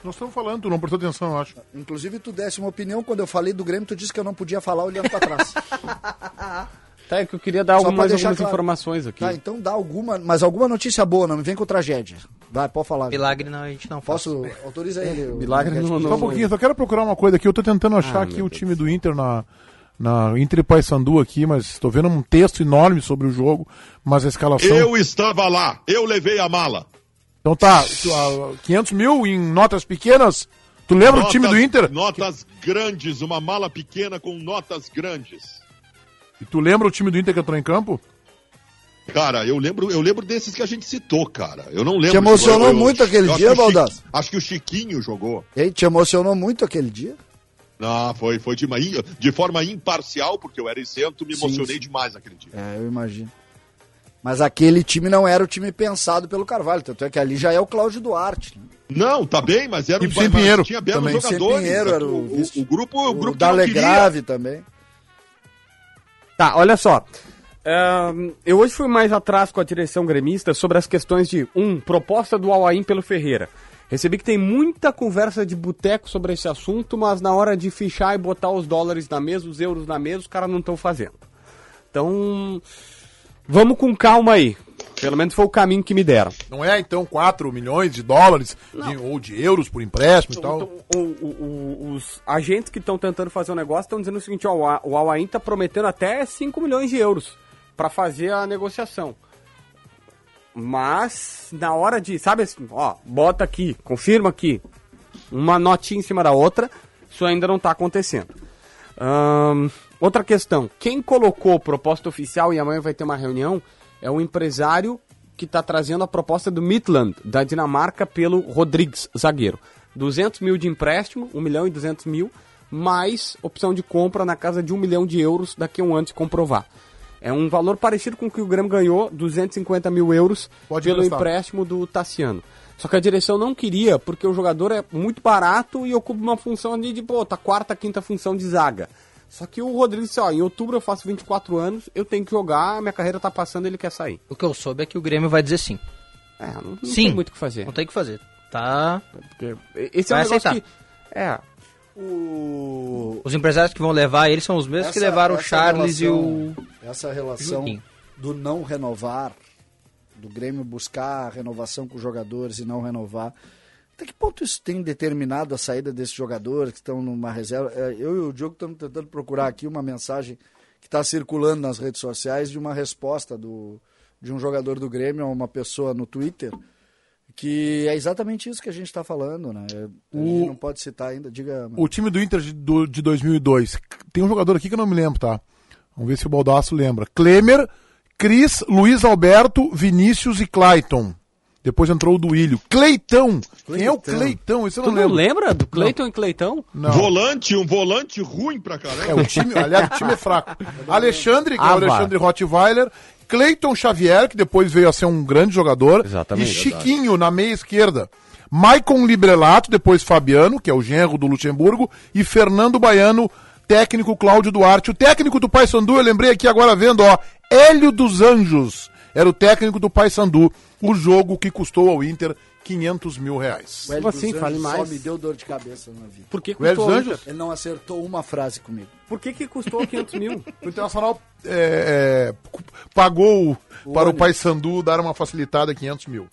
Nós estamos falando, tu não prestou atenção, eu acho. Inclusive, tu desse uma opinião quando eu falei do Grêmio, tu disse que eu não podia falar olhando pra trás. Tá, é que eu queria dar Só algumas, algumas claro. informações aqui. tá, então dá alguma, mas alguma notícia boa, não me vem com tragédia. Vai, pode falar. Milagre não, a gente não faz. Posso, autoriza ele. Milagre o- não- Só um pouquinho, só quero procurar uma coisa aqui. Eu tô tentando achar Ah, aqui o Deus time do Inter na, na Inter e Paysandu aqui, mas estou vendo um texto enorme sobre o jogo, mas a escalação... Eu estava lá, eu levei a mala. Então tá, tu, ah, 500 mil em notas pequenas? Tu lembra o time do Inter? Notas grandes, uma mala pequena com notas grandes. E tu lembra o time do Inter que entrou em campo? Cara, eu lembro, eu lembro desses que a gente citou, cara. Eu não lembro. Te emocionou Eu- eu- muito aquele eu dia, Baldasso? Acho que o Chiquinho jogou. Ei, te emocionou muito aquele dia? Ah, foi, foi de, uma- de forma imparcial, porque eu era isento, me Sim, emocionei sim. demais naquele dia. É, eu imagino. Mas aquele time não era o time pensado pelo Carvalho, tanto é que ali já é o Cláudio Duarte. né? Não, tá bem, mas era E um sem mas Pinheiro tinha belos também. Sem jogadores. Pinheiro era o o, o, grupo, o grupo. Grave também. Tá, olha só. Ahn, eu hoje fui mais atrás com a direção gremista sobre as questões de, um, proposta do Alain pelo Ferreira. Recebi que tem muita conversa de boteco sobre esse assunto, mas na hora de fichar e botar os dólares na mesa, os euros na mesa, os caras não estão fazendo. Então, vamos com calma aí. Pelo menos foi o caminho que me deram. Não é então 4 milhões de dólares de- ou de euros por empréstimo e tal? Então, o- o- o- os agentes que estão tentando fazer o negócio estão dizendo o seguinte, ó, o Alain está prometendo até 5 milhões de euros para fazer a negociação. Mas, na hora de, sabe assim, ó, bota aqui, confirma aqui, uma notinha em cima da outra, isso ainda não está acontecendo. Ahn, outra questão, quem colocou proposta oficial e amanhã vai ter uma reunião é o empresário que está trazendo a proposta do Midland, da Dinamarca, pelo Rodrigues, zagueiro. 200 mil de empréstimo, 1 milhão e 200 mil, mais opção de compra na casa de 1 milhão de euros daqui a um ano se comprovar. É um valor parecido com o que o Grêmio ganhou, 250 mil euros Pode pelo empréstimo do Tassiano. Só que a direção não queria, porque o jogador é muito barato e ocupa uma função ali de, pô, tá quarta, quinta função de zaga. Só que o Rodrigo disse, ó, em outubro eu faço 24 anos, eu tenho que jogar, minha carreira tá passando, ele quer sair. O que eu soube é que o Grêmio vai dizer sim. É, não, não Sim. tem muito o que fazer. Não tem o que fazer. Tá. Porque esse é um Vai negócio aceitar. que... É, O... Os empresários que vão levar eles são os mesmos que levaram o essa Charles relação- e o. Essa relação Juninho. do não renovar, do Grêmio buscar a renovação com os jogadores e não renovar. Até que ponto isso tem determinado a saída desses jogadores que estão numa reserva? É, Eu e o Diogo estamos tentando procurar aqui uma mensagem que está circulando nas redes sociais de uma resposta do, de um jogador do Grêmio a uma pessoa no Twitter Que é exatamente isso que a gente está falando, né? A gente não pode citar ainda, diga. O time do Inter de, do- de 2002. Tem um jogador aqui que eu não me lembro, tá? Vamos ver se o Baldaço lembra. Klemer, Cris, Luiz Alberto, Vinícius e Clayton. Depois entrou o Duílio. Cleitão. Quem é o Cleitão? Esse eu Tu não não lembro. lembra do Cleiton e Cleitão? Não. Volante, um volante ruim pra É, caramba. o time, aliás, o time é fraco. Alexandre, que é o Ah, Alexandre Rottweiler. Cleiton Xavier, que depois veio a ser um grande jogador. Exatamente. E Chiquinho, na meia esquerda. Maicon Librelato, depois Fabiano, que é o genro do Luxemburgo. E Fernando Baiano, técnico Cláudio Duarte. O técnico do Paysandu, eu lembrei aqui agora vendo, ó. Hélio dos Anjos. Era o técnico do Paysandu. O jogo que custou ao Inter 500 mil reais. O Hélio assim? Fale mais. Só me deu dor de cabeça na vida. Por que O Hélio custou? ao Anjos? Ele não acertou uma frase comigo. Por que, que custou 500 mil? O Internacional é, é, pagou para o ônibus. Paysandu dar uma facilitada 500 mil.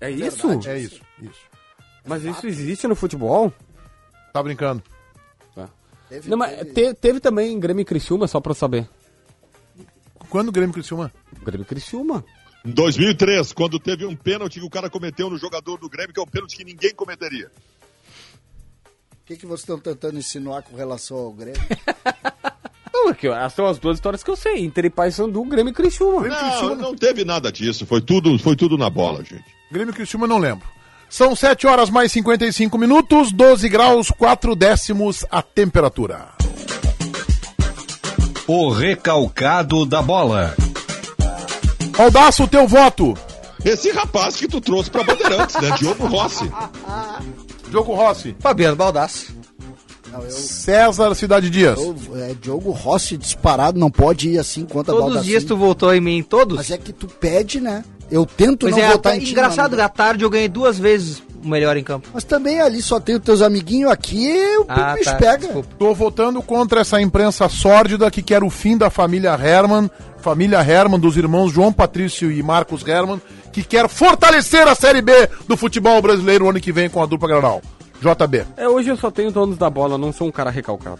É isso? É isso, isso. Mas isso existe no futebol? Tá brincando. Teve- Não, mas teve- te- teve também Grêmio e Criciúma, só pra eu saber. Quando o Grêmio Criciúma? Grêmio e Criciúma. Em 2003, quando teve um pênalti que o cara cometeu no jogador do Grêmio, que é um pênalti que ninguém cometeria. O que, que vocês estão tentando insinuar com relação ao Grêmio? Não, é essas são as duas histórias que eu sei. Inter e Paysandu, Grêmio e Criciúma. Não, não teve nada disso. Foi tudo, foi tudo na bola, gente. Grêmio Criciúma não lembro. São 7 horas mais 55 minutos, 12 graus, 4 décimos a temperatura. O recalcado da bola. Baldaço, o teu voto. Esse rapaz que tu trouxe pra Bandeirantes, né? Diogo Rossi. Diogo Rossi. Fabiano. Não, eu, César Cidade Dias. eu- é, Diogo Rossi disparado, não pode ir assim contra Todos os Baldassi. dias tu voltou em mim, todos? Mas é que tu pede, né? Eu tento Pois não é, votar em ti, engraçado, à tarde eu ganhei duas vezes o melhor em campo. Mas também ali só tem os teus amiguinhos aqui, o Ah, bicho tá, pega. desculpa. Tô votando contra essa imprensa sórdida que quer o fim da família Herman, família Herman dos irmãos João Patrício e Marcos Herman, que quer fortalecer a Série B do futebol brasileiro no ano que vem com a dupla Granal. JB. É, hoje eu só tenho donos da bola, não sou um cara recalcado.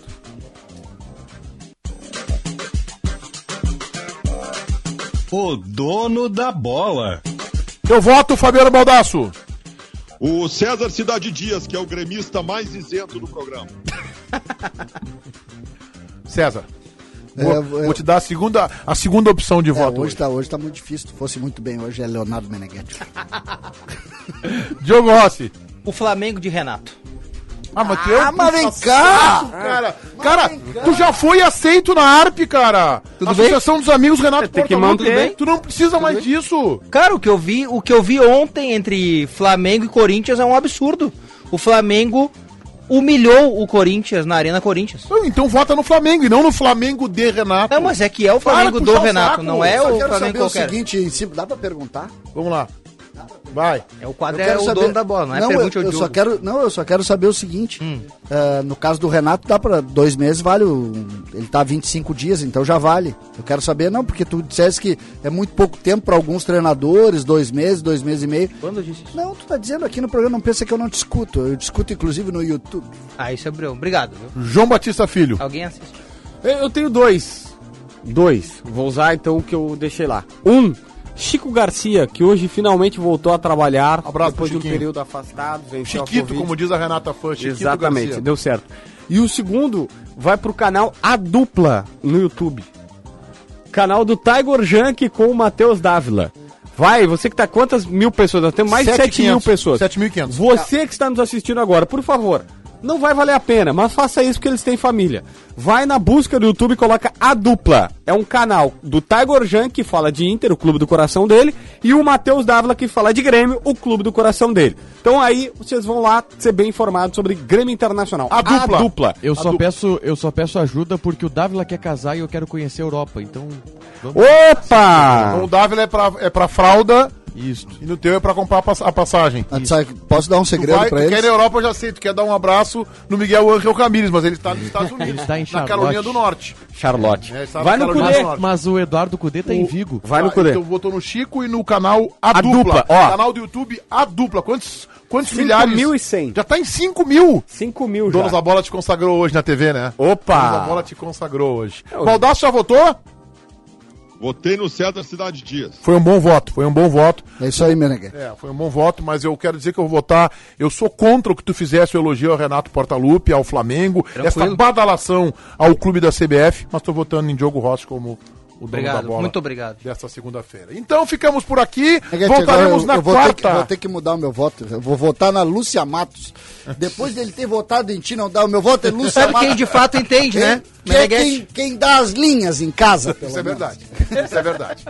O dono da bola. Eu voto Fabiano Baldasso. O César Cidade Dias, que é o gremista mais isento do programa. César. É, Vou, eu- vou te dar a segunda, a segunda opção de É, voto. hoje, hoje. tá, hoje tá muito difícil. Se fosse muito bem, hoje é Leonardo Meneghetti. Diogo Rossi. O Flamengo de Renato. Ah, mas tu é um mas vem cá! saco, cara. Cara, tu já foi aceito na ARP, cara. Tudo bem? Associação dos Amigos Renato Tem que Portaluppi. manter. Tu não precisa mais disso. Cara, o que eu vi, o que eu vi ontem entre Flamengo e Corinthians é um absurdo. O Flamengo humilhou o Corinthians na Arena Corinthians. Então vota no Flamengo e não no Flamengo de Renato. Não, mas é que é o Para Flamengo puxar do o Renato, saco. não é o quero Flamengo saber o qualquer. seguinte, em cima, dá pra perguntar? Vamos lá. Vai. É o quadro Eu é quero o saber- dono da bola, não é eu, pergunte ao eu só quero Não, eu só quero saber o seguinte. Hum. ah, no caso do Renato, dá pra dois meses, vale. o- ele tá 25 dias, então já vale. Eu quero saber, não, porque tu disseste que é muito pouco tempo pra alguns treinadores, dois meses, dois meses e meio. Quando eu disse isso? Não, tu tá dizendo aqui no programa, não pensa que eu não te escuto. Eu discuto, inclusive, no YouTube. Ah, isso é brilhante. Obrigado, viu? João Batista Filho. Alguém assiste. Eu, eu tenho dois. Dois. Vou usar então o que eu deixei lá. Um, Chico Garcia, que hoje finalmente voltou a trabalhar Abraço depois de um período afastado, Chiquito, como diz a Renata Fã. Chiquito Exatamente, Garcia. deu certo. E o segundo vai pro canal A Dupla no YouTube. Canal do Tiger Junk com o Matheus Dávila. Vai, você que tá quantas mil pessoas? Nós temos mais de 7 mil 7.500. pessoas. 7.500. Você que está nos assistindo agora, por favor, não vai valer a pena, mas faça isso porque eles têm família. Vai na busca do YouTube e coloca A Dupla. É um canal do Tiger Jan, que fala de Inter, o clube do coração dele, e o Matheus Dávila, que fala de Grêmio, o clube do coração dele. Então aí vocês vão lá ser bem informados sobre Grêmio Internacional. A Dupla. dupla. Eu A só, du- peço, eu só peço ajuda porque o Dávila quer casar e eu quero conhecer a Europa. Então, vamos. Opa! Então o Dávila é pra, é pra fralda Isso. e no teu é pra comprar a pass- a passagem. Ah, tu sabe- posso dar um Tu, segredo vai, pra tu eles? quer ir na Europa, eu já sei. Tu quer dar um abraço no Miguel Angel Ramírez, mas ele está nos Estados Unidos. Ele está em Na Charlotte. Carolina do Norte. Charlotte. É, vai na no Carolina Cudê. Mas o Eduardo Cudê tá em Vigo. Vai no Ah, Cudê. Então votou no Chico e no canal A, A Dupla. Dupla, ó. Canal do YouTube A Dupla. Quantos, quantos Cinco milhares? mil e cem. Já tá em 5 mil. 5 mil Donos já. da Bola te consagrou hoje na TV, né? Donos da Bola Opa! te consagrou hoje. É, o- Baldaço já votou? Votei no César Cidade Dias. Foi um bom voto, foi um bom voto. É isso aí, Meneghete. É, foi um bom voto, mas eu quero dizer que eu vou votar. Eu sou contra o que tu fizesse o elogio ao Renato Portaluppi, ao Flamengo, essa badalação ao clube da CBF, mas tô votando em Diogo Rossi como o dono Obrigado, da bola. muito obrigado. Desta segunda-feira. Então ficamos por aqui. Meneghete, Voltaremos agora na eu, eu vou Ter quarta. que, vou ter que mudar o meu voto. Eu vou votar na Lúcia Matos. Depois dele ter votado em ti, não dá. O meu voto é Lúcia Sabe Matos. quem de fato entende, né? Que é quem, quem dá as linhas em casa, pelo Isso é verdade. Isso é verdade.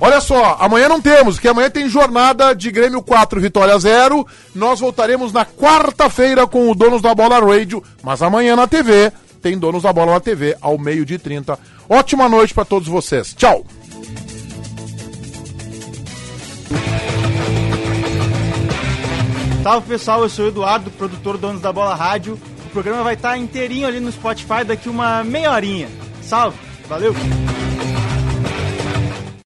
Olha só, amanhã não temos, que amanhã tem jornada de Grêmio 4, Vitória 0. Nós voltaremos na quarta-feira com o Donos da Bola Radio, mas amanhã na TV tem Donos da Bola na TV ao meio-dia e 30. Ótima noite pra todos vocês. Tchau. Salve pessoal, eu sou o Eduardo, produtor do Donos da Bola Rádio. O programa vai estar inteirinho ali no Spotify daqui uma meia horinha. Salve, valeu!